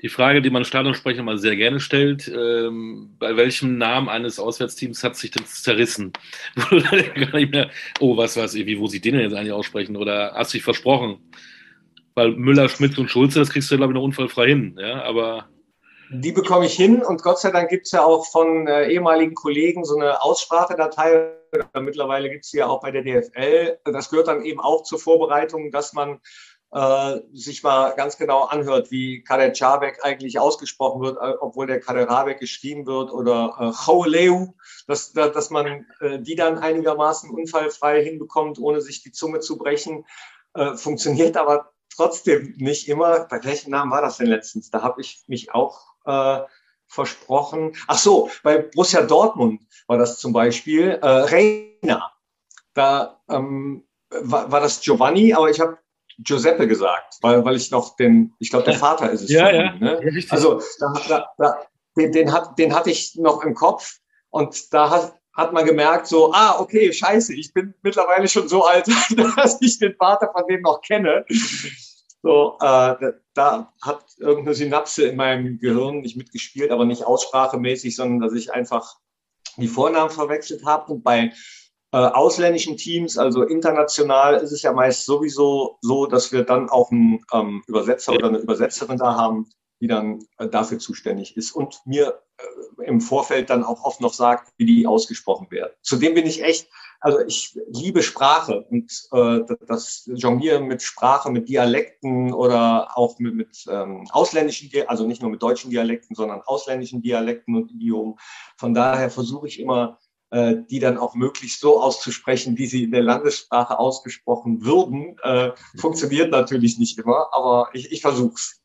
Die Frage, die man Stadionsprecher mal sehr gerne stellt, ähm, bei welchem Namen eines Auswärtsteams hat sich denn zerrissen? oh, was weiß ich, wie, wo sie den denn jetzt eigentlich aussprechen? Oder hast du dich versprochen? Weil Müller, Schmidt und Schulze, das kriegst du, glaube ich, noch unfallfrei hin. Ja, aber die bekomme ich hin und Gott sei Dank gibt es ja auch von äh, ehemaligen Kollegen so eine Aussprachedatei. Mittlerweile gibt es ja auch bei der DFL. Das gehört dann eben auch zur Vorbereitung, dass man äh, sich mal ganz genau anhört, wie Kader Czabek eigentlich ausgesprochen wird, äh, obwohl der Kader Rabek geschrieben wird oder äh, Chauleu, dass, dass man äh, die dann einigermaßen unfallfrei hinbekommt, ohne sich die Zunge zu brechen. Äh, funktioniert aber trotzdem nicht immer. Bei welchem Namen war das denn letztens? Da habe ich mich auch äh, versprochen. Ach so, bei Borussia Dortmund war das zum Beispiel äh, Reina. Da ähm, war, war das Giovanni, aber ich habe Giuseppe gesagt, weil, weil ich noch den, ich glaube, der Vater ist es. ja, ja. Ihn, ne? ja also da, da, da, den, den, hat, den hatte ich noch im Kopf. Und da hat, hat man gemerkt, so, ah, okay, scheiße, ich bin mittlerweile schon so alt, dass ich den Vater von dem noch kenne. So, äh, da hat irgendeine Synapse in meinem Gehirn nicht mitgespielt, aber nicht aussprachemäßig, sondern dass ich einfach die Vornamen verwechselt habe. Und bei äh, ausländischen Teams, also international, ist es ja meist sowieso so, dass wir dann auch einen ähm, Übersetzer oder eine Übersetzerin da haben, die dann äh, dafür zuständig ist und mir äh, im Vorfeld dann auch oft noch sagt, wie die ausgesprochen werden. Zudem bin ich echt, also ich liebe Sprache und äh, das Jonglieren mit Sprache, mit Dialekten oder auch mit, mit ähm, ausländischen, also nicht nur mit deutschen Dialekten, sondern ausländischen Dialekten und Idiomen. Von daher versuche ich immer, äh, die dann auch möglichst so auszusprechen, wie sie in der Landessprache ausgesprochen würden. Äh, funktioniert natürlich nicht immer, aber ich, ich versuche es.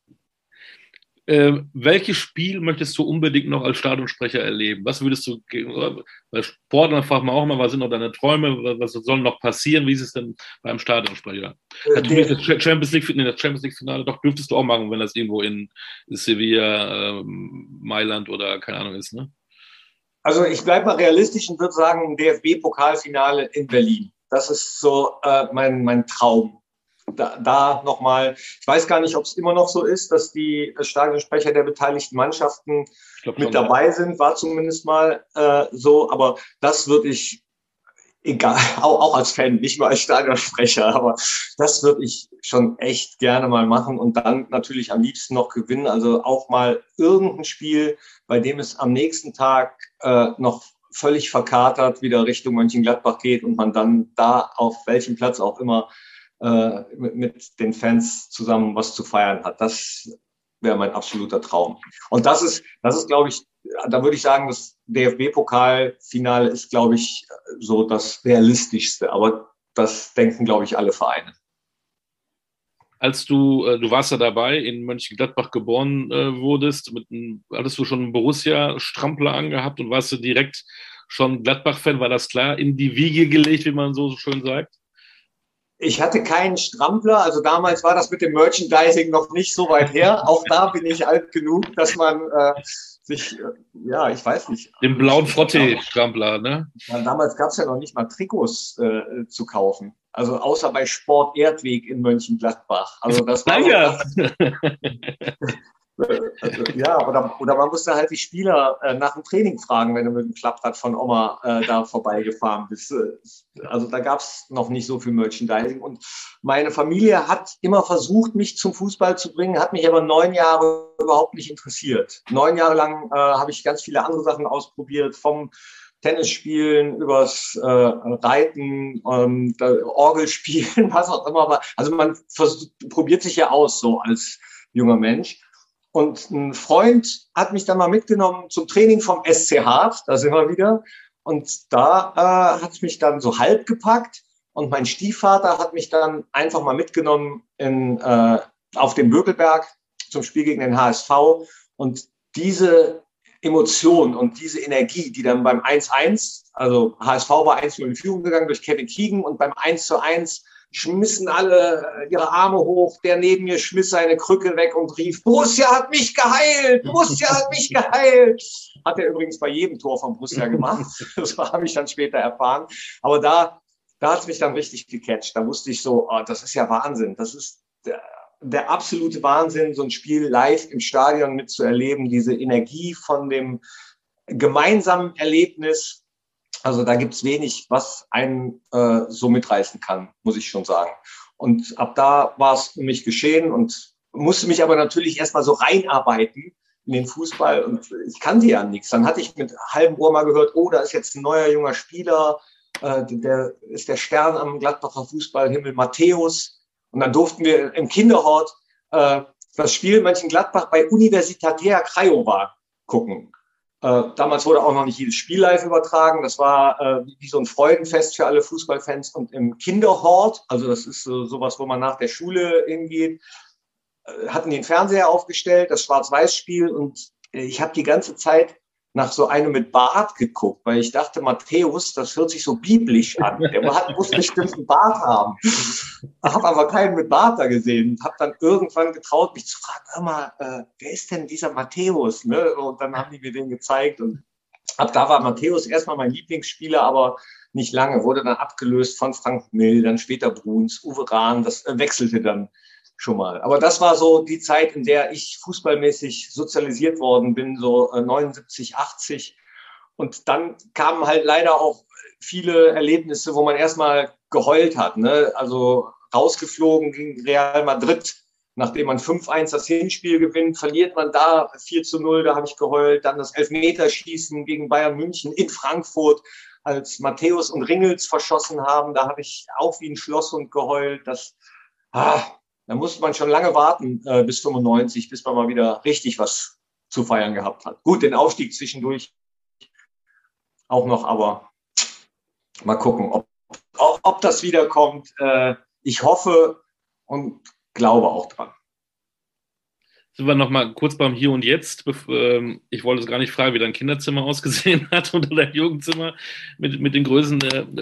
Äh, welches Spiel möchtest du unbedingt noch als Stadionsprecher erleben? Was würdest du, bei Sportlern fragt man auch immer, was sind noch deine Träume, was soll noch passieren? Wie ist es denn beim Stadionsprecher? Äh, Natürlich das Champions League, nee, das Champions League Finale, doch dürftest du auch machen, wenn das irgendwo in Sevilla, äh, Mailand oder keine Ahnung ist, ne? Also ich bleibe mal realistisch und würde sagen, DFB-Pokalfinale in Berlin. Das ist so äh, mein, mein Traum. Da, da nochmal, ich weiß gar nicht, ob es immer noch so ist, dass die Stadionsprecher der beteiligten Mannschaften mit dabei sind, war zumindest mal äh, so, aber das würde ich, egal, auch, auch als Fan, nicht nur als Stadionsprecher, aber das würde ich schon echt gerne mal machen und dann natürlich am liebsten noch gewinnen, also auch mal irgendein Spiel, bei dem es am nächsten Tag äh, noch völlig verkatert wieder Richtung Mönchengladbach geht und man dann da auf welchem Platz auch immer äh, mit, mit den Fans zusammen was zu feiern hat. Das wäre mein absoluter Traum. Und das ist, das ist, glaube ich, da würde ich sagen, das DFB-Pokalfinale ist, glaube ich, so das realistischste. Aber das denken, glaube ich, alle Vereine. Als du, äh, du warst ja dabei, in Mönchengladbach geboren äh, wurdest, mit einem, hattest du schon einen Borussia-Strampler angehabt und warst du direkt schon Gladbach-Fan? War das klar in die Wiege gelegt, wie man so schön sagt? Ich hatte keinen Strampler, also damals war das mit dem Merchandising noch nicht so weit her. Auch da bin ich alt genug, dass man äh, sich, äh, ja, ich weiß nicht. Den blauen Frotte-Strampler, ne? Damals gab es ja noch nicht mal Trikots äh, zu kaufen. Also außer bei Sport Erdweg in Mönchengladbach. Also das war ja. Also, ja, oder, oder man musste halt die Spieler äh, nach dem Training fragen, wenn du mit dem Klapprad von Oma äh, da vorbeigefahren bist. Also da gab es noch nicht so viel Merchandising. Und meine Familie hat immer versucht, mich zum Fußball zu bringen, hat mich aber neun Jahre überhaupt nicht interessiert. Neun Jahre lang äh, habe ich ganz viele andere Sachen ausprobiert, vom Tennisspielen, übers äh, Reiten, ähm, Orgelspielen, was auch immer. Also man versucht, probiert sich ja aus so als junger Mensch. Und ein Freund hat mich dann mal mitgenommen zum Training vom SC Hart, da sind wir wieder. Und da äh, hat es mich dann so halb gepackt. Und mein Stiefvater hat mich dann einfach mal mitgenommen in, äh, auf den Bökelberg zum Spiel gegen den HSV. Und diese Emotion und diese Energie, die dann beim 1-1, also HSV war 1 in Führung gegangen durch Kevin Keegan und beim 1 zu 1 schmissen alle äh, ihre Arme hoch. Der neben mir schmiss seine Krücke weg und rief, Borussia hat mich geheilt, Borussia hat mich geheilt. Hat er übrigens bei jedem Tor von Borussia gemacht. Das habe ich dann später erfahren. Aber da, da hat es mich dann richtig gecatcht. Da wusste ich so, oh, das ist ja Wahnsinn. Das ist der, der absolute Wahnsinn, so ein Spiel live im Stadion mitzuerleben, diese Energie von dem gemeinsamen Erlebnis, also da gibt's wenig, was einen äh, so mitreißen kann, muss ich schon sagen. Und ab da war es um mich geschehen und musste mich aber natürlich erstmal so reinarbeiten in den Fußball und ich kannte ja nichts. Dann hatte ich mit halbem Ohr mal gehört, oh, da ist jetzt ein neuer junger Spieler, äh, der ist der Stern am Gladbacher Fußballhimmel, Matthäus. Und dann durften wir im Kinderhort äh, das Spiel Mönchengladbach bei Universitatea Craiova gucken. Äh, damals wurde auch noch nicht jedes Spiel live übertragen. Das war äh, wie so ein Freudenfest für alle Fußballfans. Und im Kinderhort, also das ist so, sowas, wo man nach der Schule hingeht, äh, hatten den Fernseher aufgestellt, das Schwarz-Weiß-Spiel. Und ich habe die ganze Zeit nach so einem mit Bart geguckt, weil ich dachte, Matthäus, das hört sich so biblisch an. Der hat, muss bestimmt einen Bart haben. Habe aber keinen mit Bart da gesehen. Habe dann irgendwann getraut, mich zu fragen, hör mal, äh, wer ist denn dieser Matthäus? Ne? Und dann haben die mir den gezeigt und ab da war Matthäus erstmal mein Lieblingsspieler, aber nicht lange, wurde dann abgelöst von Frank Mill, dann später Bruns, Uwe Rahn, das äh, wechselte dann schon mal. Aber das war so die Zeit, in der ich fußballmäßig sozialisiert worden bin, so 79, äh, 80. Und dann kamen halt leider auch viele Erlebnisse, wo man erstmal geheult hat. Ne? Also rausgeflogen gegen Real Madrid, nachdem man 5-1 das Hinspiel gewinnt, verliert man da 4 zu 0, da habe ich geheult. Dann das Elfmeterschießen gegen Bayern München in Frankfurt, als Matthäus und Ringels verschossen haben, da habe ich auch wie ein Schlosshund geheult. Das, ah, da musste man schon lange warten äh, bis 95, bis man mal wieder richtig was zu feiern gehabt hat. Gut, den Aufstieg zwischendurch auch noch, aber mal gucken, ob, ob, ob das wiederkommt. Äh, ich hoffe und glaube auch dran. Sind wir noch mal kurz beim Hier und Jetzt. Ähm, ich wollte es gar nicht fragen, wie dein Kinderzimmer ausgesehen hat oder dein Jugendzimmer mit, mit den Größen.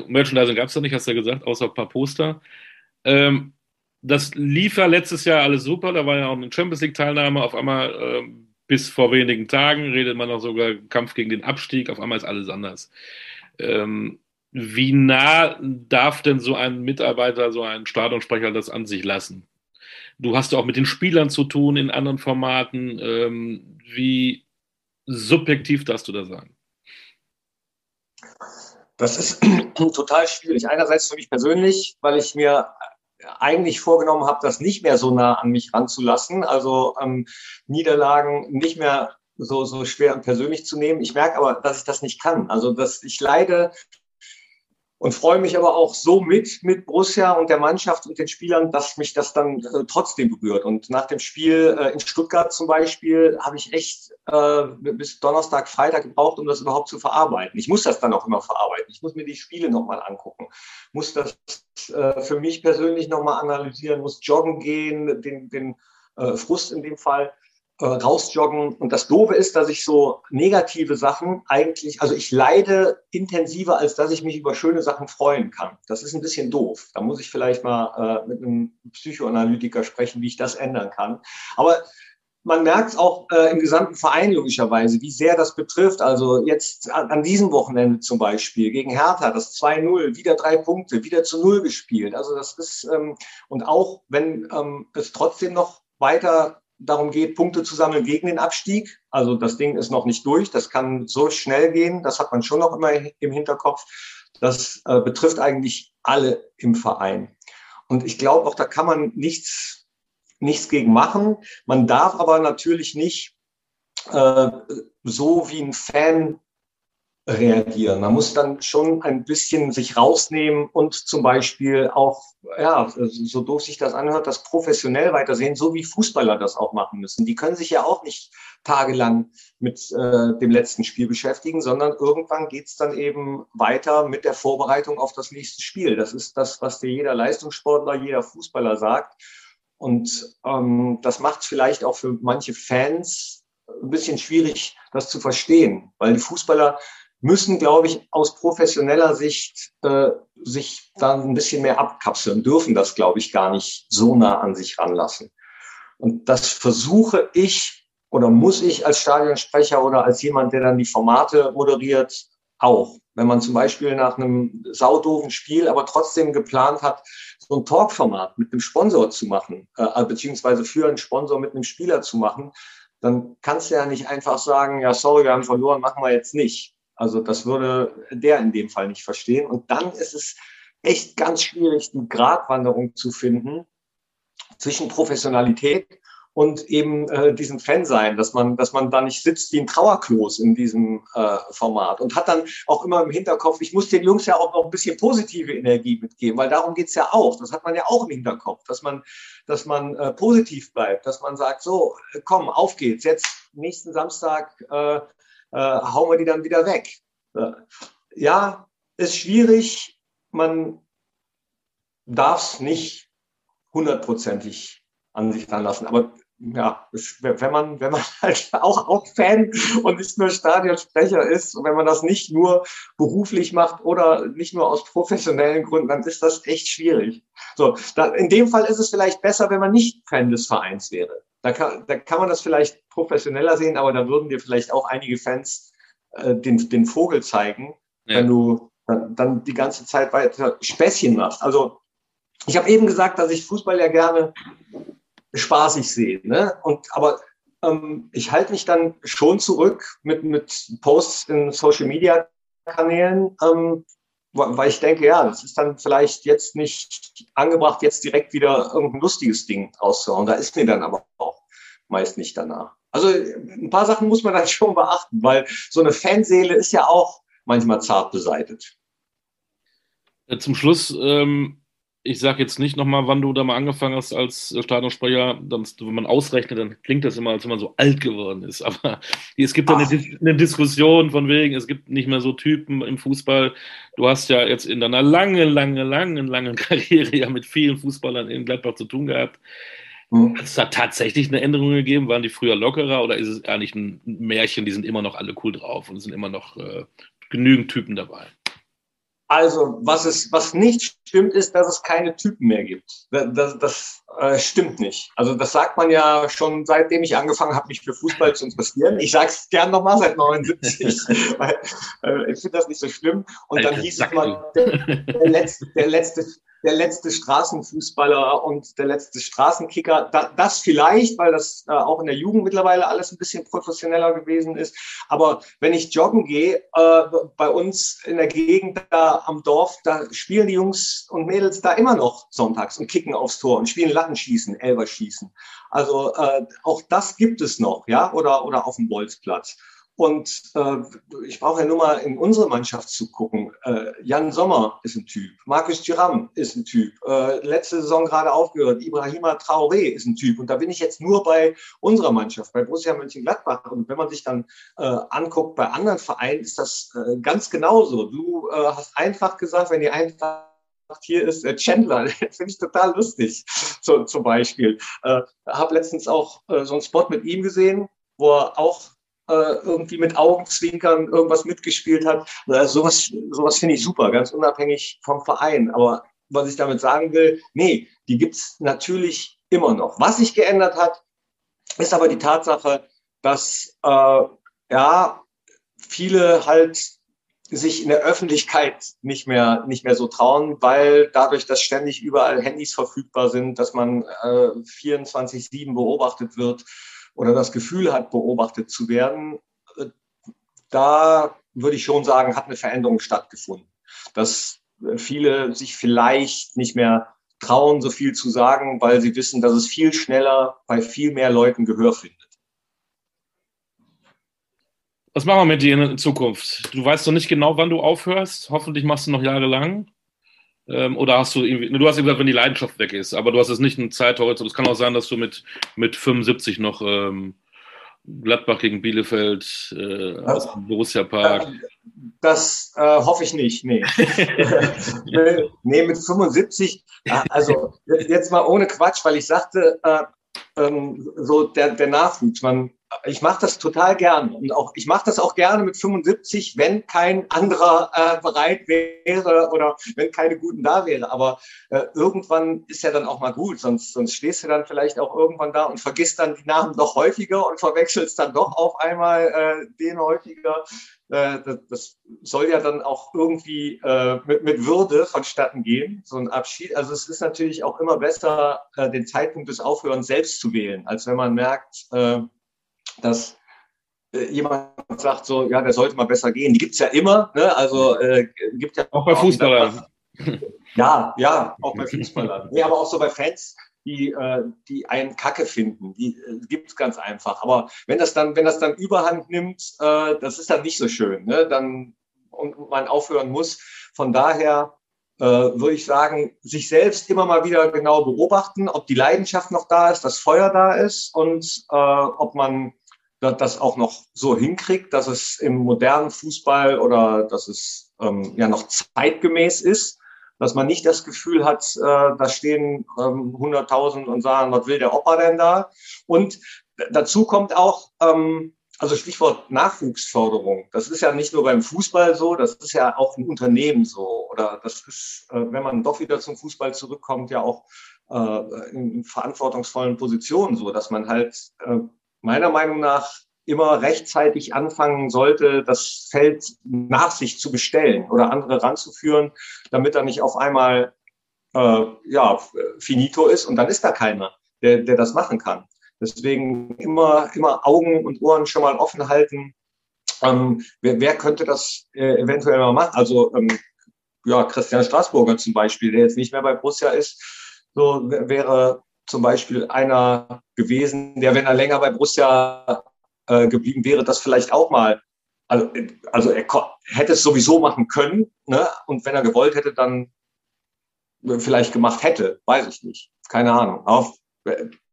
Merchandising gab es da nicht, hast du ja gesagt, außer ein paar Poster. Ähm, das lief ja letztes Jahr alles super. Da war ja auch eine Champions League-Teilnahme. Auf einmal, äh, bis vor wenigen Tagen, redet man noch sogar Kampf gegen den Abstieg. Auf einmal ist alles anders. Ähm, wie nah darf denn so ein Mitarbeiter, so ein Stadionsprecher das an sich lassen? Du hast ja auch mit den Spielern zu tun in anderen Formaten. Ähm, wie subjektiv darfst du da sagen? Das ist total schwierig. Einerseits für mich persönlich, weil ich mir eigentlich vorgenommen habe, das nicht mehr so nah an mich ranzulassen, also ähm, Niederlagen nicht mehr so, so schwer und persönlich zu nehmen. Ich merke aber, dass ich das nicht kann. Also, dass ich leide und freue mich aber auch so mit, mit Borussia und der Mannschaft und den Spielern, dass mich das dann äh, trotzdem berührt. Und nach dem Spiel äh, in Stuttgart zum Beispiel habe ich echt äh, bis Donnerstag, Freitag gebraucht, um das überhaupt zu verarbeiten. Ich muss das dann auch immer verarbeiten. Ich muss mir die Spiele nochmal angucken, muss das äh, für mich persönlich nochmal analysieren, muss joggen gehen, den, den äh, Frust in dem Fall äh, rausjoggen. Und das Doofe ist, dass ich so negative Sachen eigentlich, also ich leide intensiver, als dass ich mich über schöne Sachen freuen kann. Das ist ein bisschen doof. Da muss ich vielleicht mal äh, mit einem Psychoanalytiker sprechen, wie ich das ändern kann. Aber man merkt es auch äh, im gesamten Verein logischerweise, wie sehr das betrifft. Also jetzt an, an diesem Wochenende zum Beispiel gegen Hertha, das 2-0, wieder drei Punkte, wieder zu Null gespielt. Also das ist, ähm, und auch wenn ähm, es trotzdem noch weiter darum geht, Punkte zu sammeln gegen den Abstieg. Also das Ding ist noch nicht durch. Das kann so schnell gehen. Das hat man schon noch immer im Hinterkopf. Das äh, betrifft eigentlich alle im Verein. Und ich glaube auch, da kann man nichts, nichts gegen machen. Man darf aber natürlich nicht äh, so wie ein Fan reagieren. Man muss dann schon ein bisschen sich rausnehmen und zum Beispiel auch, ja, so doof sich das anhört, das professionell weitersehen, so wie Fußballer das auch machen müssen. Die können sich ja auch nicht tagelang mit äh, dem letzten Spiel beschäftigen, sondern irgendwann geht's dann eben weiter mit der Vorbereitung auf das nächste Spiel. Das ist das, was dir jeder Leistungssportler, jeder Fußballer sagt. Und ähm, das macht vielleicht auch für manche Fans ein bisschen schwierig, das zu verstehen, weil die Fußballer müssen, glaube ich, aus professioneller Sicht äh, sich dann ein bisschen mehr abkapseln, dürfen das, glaube ich, gar nicht so nah an sich ranlassen. Und das versuche ich oder muss ich als Stadionsprecher oder als jemand, der dann die Formate moderiert, auch. Wenn man zum Beispiel nach einem saudoven Spiel aber trotzdem geplant hat, so ein Talk-Format mit einem Sponsor zu machen, äh, beziehungsweise für einen Sponsor mit einem Spieler zu machen, dann kannst du ja nicht einfach sagen, ja, sorry, wir haben verloren, machen wir jetzt nicht. Also das würde der in dem Fall nicht verstehen. Und dann ist es echt ganz schwierig, die Gratwanderung zu finden zwischen Professionalität und eben äh, diesem Fan sein, dass man, dass man da nicht sitzt wie ein Trauerklos in diesem äh, Format und hat dann auch immer im Hinterkopf, ich muss den Jungs ja auch noch ein bisschen positive Energie mitgeben, weil darum geht's ja auch. Das hat man ja auch im Hinterkopf, dass man, dass man äh, positiv bleibt, dass man sagt, so, komm, auf geht's, jetzt nächsten Samstag äh, äh, hauen wir die dann wieder weg. Ja, ist schwierig. Man darf es nicht hundertprozentig an sich ranlassen. Aber ja, wenn man, wenn man halt auch, auch Fan und nicht nur Stadionsprecher ist und wenn man das nicht nur beruflich macht oder nicht nur aus professionellen Gründen, dann ist das echt schwierig. So, da, in dem Fall ist es vielleicht besser, wenn man nicht Fan des Vereins wäre. Da kann, da kann man das vielleicht professioneller sehen, aber da würden dir vielleicht auch einige Fans äh, den, den Vogel zeigen, ja. wenn du dann, dann die ganze Zeit weiter Späßchen machst. Also ich habe eben gesagt, dass ich Fußball ja gerne spaßig sehe. Ne? Und, aber ähm, ich halte mich dann schon zurück mit, mit Posts in Social Media Kanälen, ähm, weil ich denke, ja, das ist dann vielleicht jetzt nicht angebracht, jetzt direkt wieder irgendein lustiges Ding rauszuhauen. Da ist mir dann aber auch meist nicht danach. Also ein paar Sachen muss man dann schon beachten, weil so eine Fanseele ist ja auch manchmal zart beseitet. Zum Schluss ähm, ich sage jetzt nicht nochmal, wann du da mal angefangen hast als Stadionsprecher. Dann, wenn man ausrechnet, dann klingt das immer, als wenn man so alt geworden ist. Aber es gibt da eine, eine, Diskussion von wegen, es gibt nicht mehr so Typen im Fußball. Du hast ja jetzt in deiner langen, langen, langen, langen Karriere ja mit vielen Fußballern in Gladbach zu tun gehabt. Mhm. Hat es da tatsächlich eine Änderung gegeben? Waren die früher lockerer oder ist es eigentlich ein Märchen, die sind immer noch alle cool drauf und es sind immer noch äh, genügend Typen dabei? Also, was, es, was nicht stimmt, ist, dass es keine Typen mehr gibt. Das, das äh, stimmt nicht. Also, das sagt man ja schon seitdem ich angefangen habe, mich für Fußball zu interessieren. Ich sage es gern nochmal seit 79, weil äh, ich finde das nicht so schlimm. Und dann hieß es mal, der, der, letzte, der letzte der letzte Straßenfußballer und der letzte Straßenkicker. das vielleicht, weil das äh, auch in der Jugend mittlerweile alles ein bisschen professioneller gewesen ist. Aber wenn ich joggen gehe, äh, bei uns in der Gegend da am Dorf, da spielen die Jungs und Mädels da immer noch sonntags und kicken aufs Tor und spielen Lattenschießen, Elberschießen. Also äh, auch das gibt es noch, ja, oder, oder auf dem Bolzplatz. Und äh, ich brauche ja nur mal in unsere Mannschaft zu gucken. Äh, Jan Sommer ist ein Typ, Markus Thuram ist ein Typ, äh, letzte Saison gerade aufgehört, Ibrahima Traoré ist ein Typ. Und da bin ich jetzt nur bei unserer Mannschaft, bei Borussia Mönchengladbach. Und wenn man sich dann äh, anguckt, bei anderen Vereinen ist das äh, ganz genauso. Du äh, hast einfach gesagt, wenn ihr einfach hier ist äh, Chandler, finde ich total lustig, so, zum Beispiel. Äh, habe letztens auch äh, so einen Spot mit ihm gesehen, wo er auch äh, irgendwie mit Augenzwinkern irgendwas mitgespielt hat. Also sowas sowas finde ich super, ganz unabhängig vom Verein. Aber was ich damit sagen will, nee, die gibt es natürlich immer noch. Was sich geändert hat, ist aber die Tatsache, dass äh, ja viele halt sich in der Öffentlichkeit nicht mehr, nicht mehr so trauen, weil dadurch, dass ständig überall Handys verfügbar sind, dass man äh, 24-7 beobachtet wird, oder das Gefühl hat, beobachtet zu werden, äh, da würde ich schon sagen, hat eine Veränderung stattgefunden. Dass viele sich vielleicht nicht mehr trauen, so viel zu sagen, weil sie wissen, dass es viel schneller bei viel mehr Leuten Gehör findet. Was machen wir mit dir in Zukunft? Du weißt doch nicht genau, wann du aufhörst. Hoffentlich machst du noch jahrelang. Ähm, oder hast du irgendwie, du hast gesagt, wenn die Leidenschaft weg ist, aber du hast jetzt nicht einen Zeithorizont. Es kann auch sein, dass du mit, mit 75 noch ähm, Gladbach gegen Bielefeld äh, aus dem Borussia Park. Das äh, hoffe ich nicht, nee. nee, mit 75, äh, also jetzt mal ohne Quatsch, weil ich sagte, äh, ähm, so der, der Nachwuchs, man ich mache das total gern und auch ich mache das auch gerne mit 75, wenn kein anderer äh, bereit wäre oder wenn keine guten da wäre. Aber äh, irgendwann ist ja dann auch mal gut, sonst sonst stehst du dann vielleicht auch irgendwann da und vergisst dann die Namen doch häufiger und verwechselst dann doch auf einmal äh, den häufiger. Äh, das, das soll ja dann auch irgendwie äh, mit, mit Würde vonstatten gehen, so ein Abschied. Also es ist natürlich auch immer besser, äh, den Zeitpunkt des Aufhörens selbst zu wählen, als wenn man merkt, äh, dass äh, jemand sagt so, ja, der sollte mal besser gehen. Die gibt es ja immer, ne? Also äh, gibt ja auch bei Fußballern. Ja, ja, auch bei Fußballern. nee, aber auch so bei Fans, die, äh, die einen Kacke finden. Die äh, gibt es ganz einfach. Aber wenn das dann, wenn das dann Überhand nimmt, äh, das ist dann nicht so schön, ne? Dann und man aufhören muss. Von daher äh, würde ich sagen, sich selbst immer mal wieder genau beobachten, ob die Leidenschaft noch da ist, das Feuer da ist und äh, ob man das auch noch so hinkriegt, dass es im modernen Fußball oder dass es ähm, ja noch zeitgemäß ist. dass man nicht das Gefühl hat, äh, da stehen ähm, 100.000 und sagen, was will der Opa denn da? Und dazu kommt auch, ähm, also Stichwort Nachwuchsförderung. Das ist ja nicht nur beim Fußball so, das ist ja auch ein Unternehmen so. Oder das ist, äh, wenn man doch wieder zum Fußball zurückkommt, ja auch äh, in verantwortungsvollen Positionen so, dass man halt äh, meiner Meinung nach immer rechtzeitig anfangen sollte, das Feld nach sich zu bestellen oder andere ranzuführen, damit er nicht auf einmal äh, ja, finito ist und dann ist da keiner, der, der das machen kann. Deswegen immer, immer Augen und Ohren schon mal offen halten. Ähm, wer, wer könnte das äh, eventuell mal machen? Also ähm, ja, Christian Straßburger zum Beispiel, der jetzt nicht mehr bei Borussia ist, so wäre zum Beispiel einer gewesen, der, wenn er länger bei Borussia äh, geblieben wäre, das vielleicht auch mal, also, also er hätte es sowieso machen können, ne? und wenn er gewollt hätte, dann vielleicht gemacht hätte, weiß ich nicht, keine Ahnung. Auf,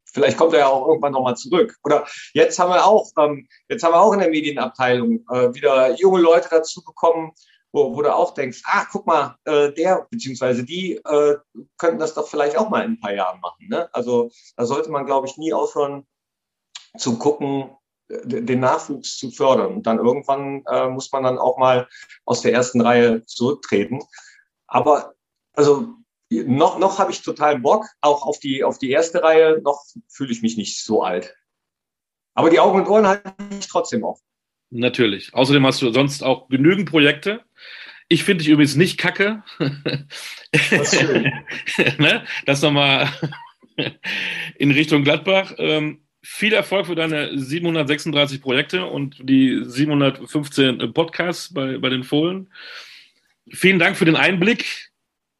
vielleicht kommt er ja auch irgendwann nochmal zurück. Oder jetzt haben wir auch, ähm, jetzt haben wir auch in der Medienabteilung äh, wieder junge Leute dazu bekommen, wo, wo du auch denkst, ah, guck mal, äh, der beziehungsweise die äh, könnten das doch vielleicht auch mal in ein paar Jahren machen. Ne? Also da sollte man, glaube ich, nie aufhören zu gucken, den Nachwuchs zu fördern. Und dann irgendwann äh, muss man dann auch mal aus der ersten Reihe zurücktreten. Aber also noch, noch habe ich total Bock, auch auf die, auf die erste Reihe. Noch fühle ich mich nicht so alt. Aber die Augen und Ohren halte ich trotzdem auf. Natürlich. Außerdem hast du sonst auch genügend Projekte. Ich finde dich übrigens nicht kacke. Das, ist schön. ne? das nochmal in Richtung Gladbach. Ähm, viel Erfolg für deine 736 Projekte und die 715 Podcasts bei, bei den Fohlen. Vielen Dank für den Einblick,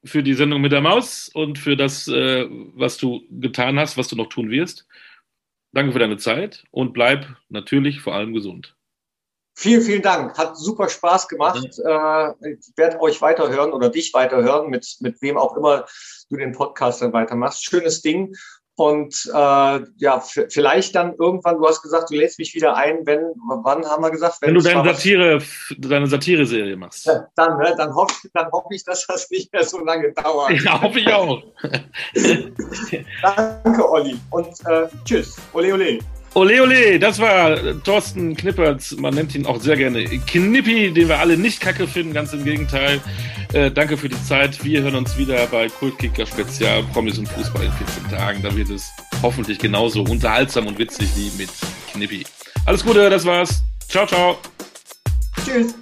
für die Sendung mit der Maus und für das, äh, was du getan hast, was du noch tun wirst. Danke für deine Zeit und bleib natürlich vor allem gesund. Vielen, vielen Dank. Hat super Spaß gemacht. Ja. Äh, ich werde euch weiterhören oder dich weiterhören, mit, mit wem auch immer du den Podcast dann weitermachst. Schönes Ding. Und äh, ja, vielleicht dann irgendwann, du hast gesagt, du lädst mich wieder ein, wenn, wann haben wir gesagt? Wenn, wenn du deine Satire, deine Satire-Serie machst. Ja, dann, ne, dann hoffe dann hoff ich, dass das nicht mehr so lange dauert. Ja, hoffe ich auch. Danke, Olli. Und äh, tschüss. Ole, ole. Ole, ole, das war Thorsten Knippertz. Man nennt ihn auch sehr gerne Knippi, den wir alle nicht kacke finden, ganz im Gegenteil. Äh, danke für die Zeit. Wir hören uns wieder bei Kultkicker Spezial, Promis und Fußball in 14 Tagen. Da wird es hoffentlich genauso unterhaltsam und witzig wie mit Knippi. Alles Gute, das war's. Ciao, ciao. Tschüss.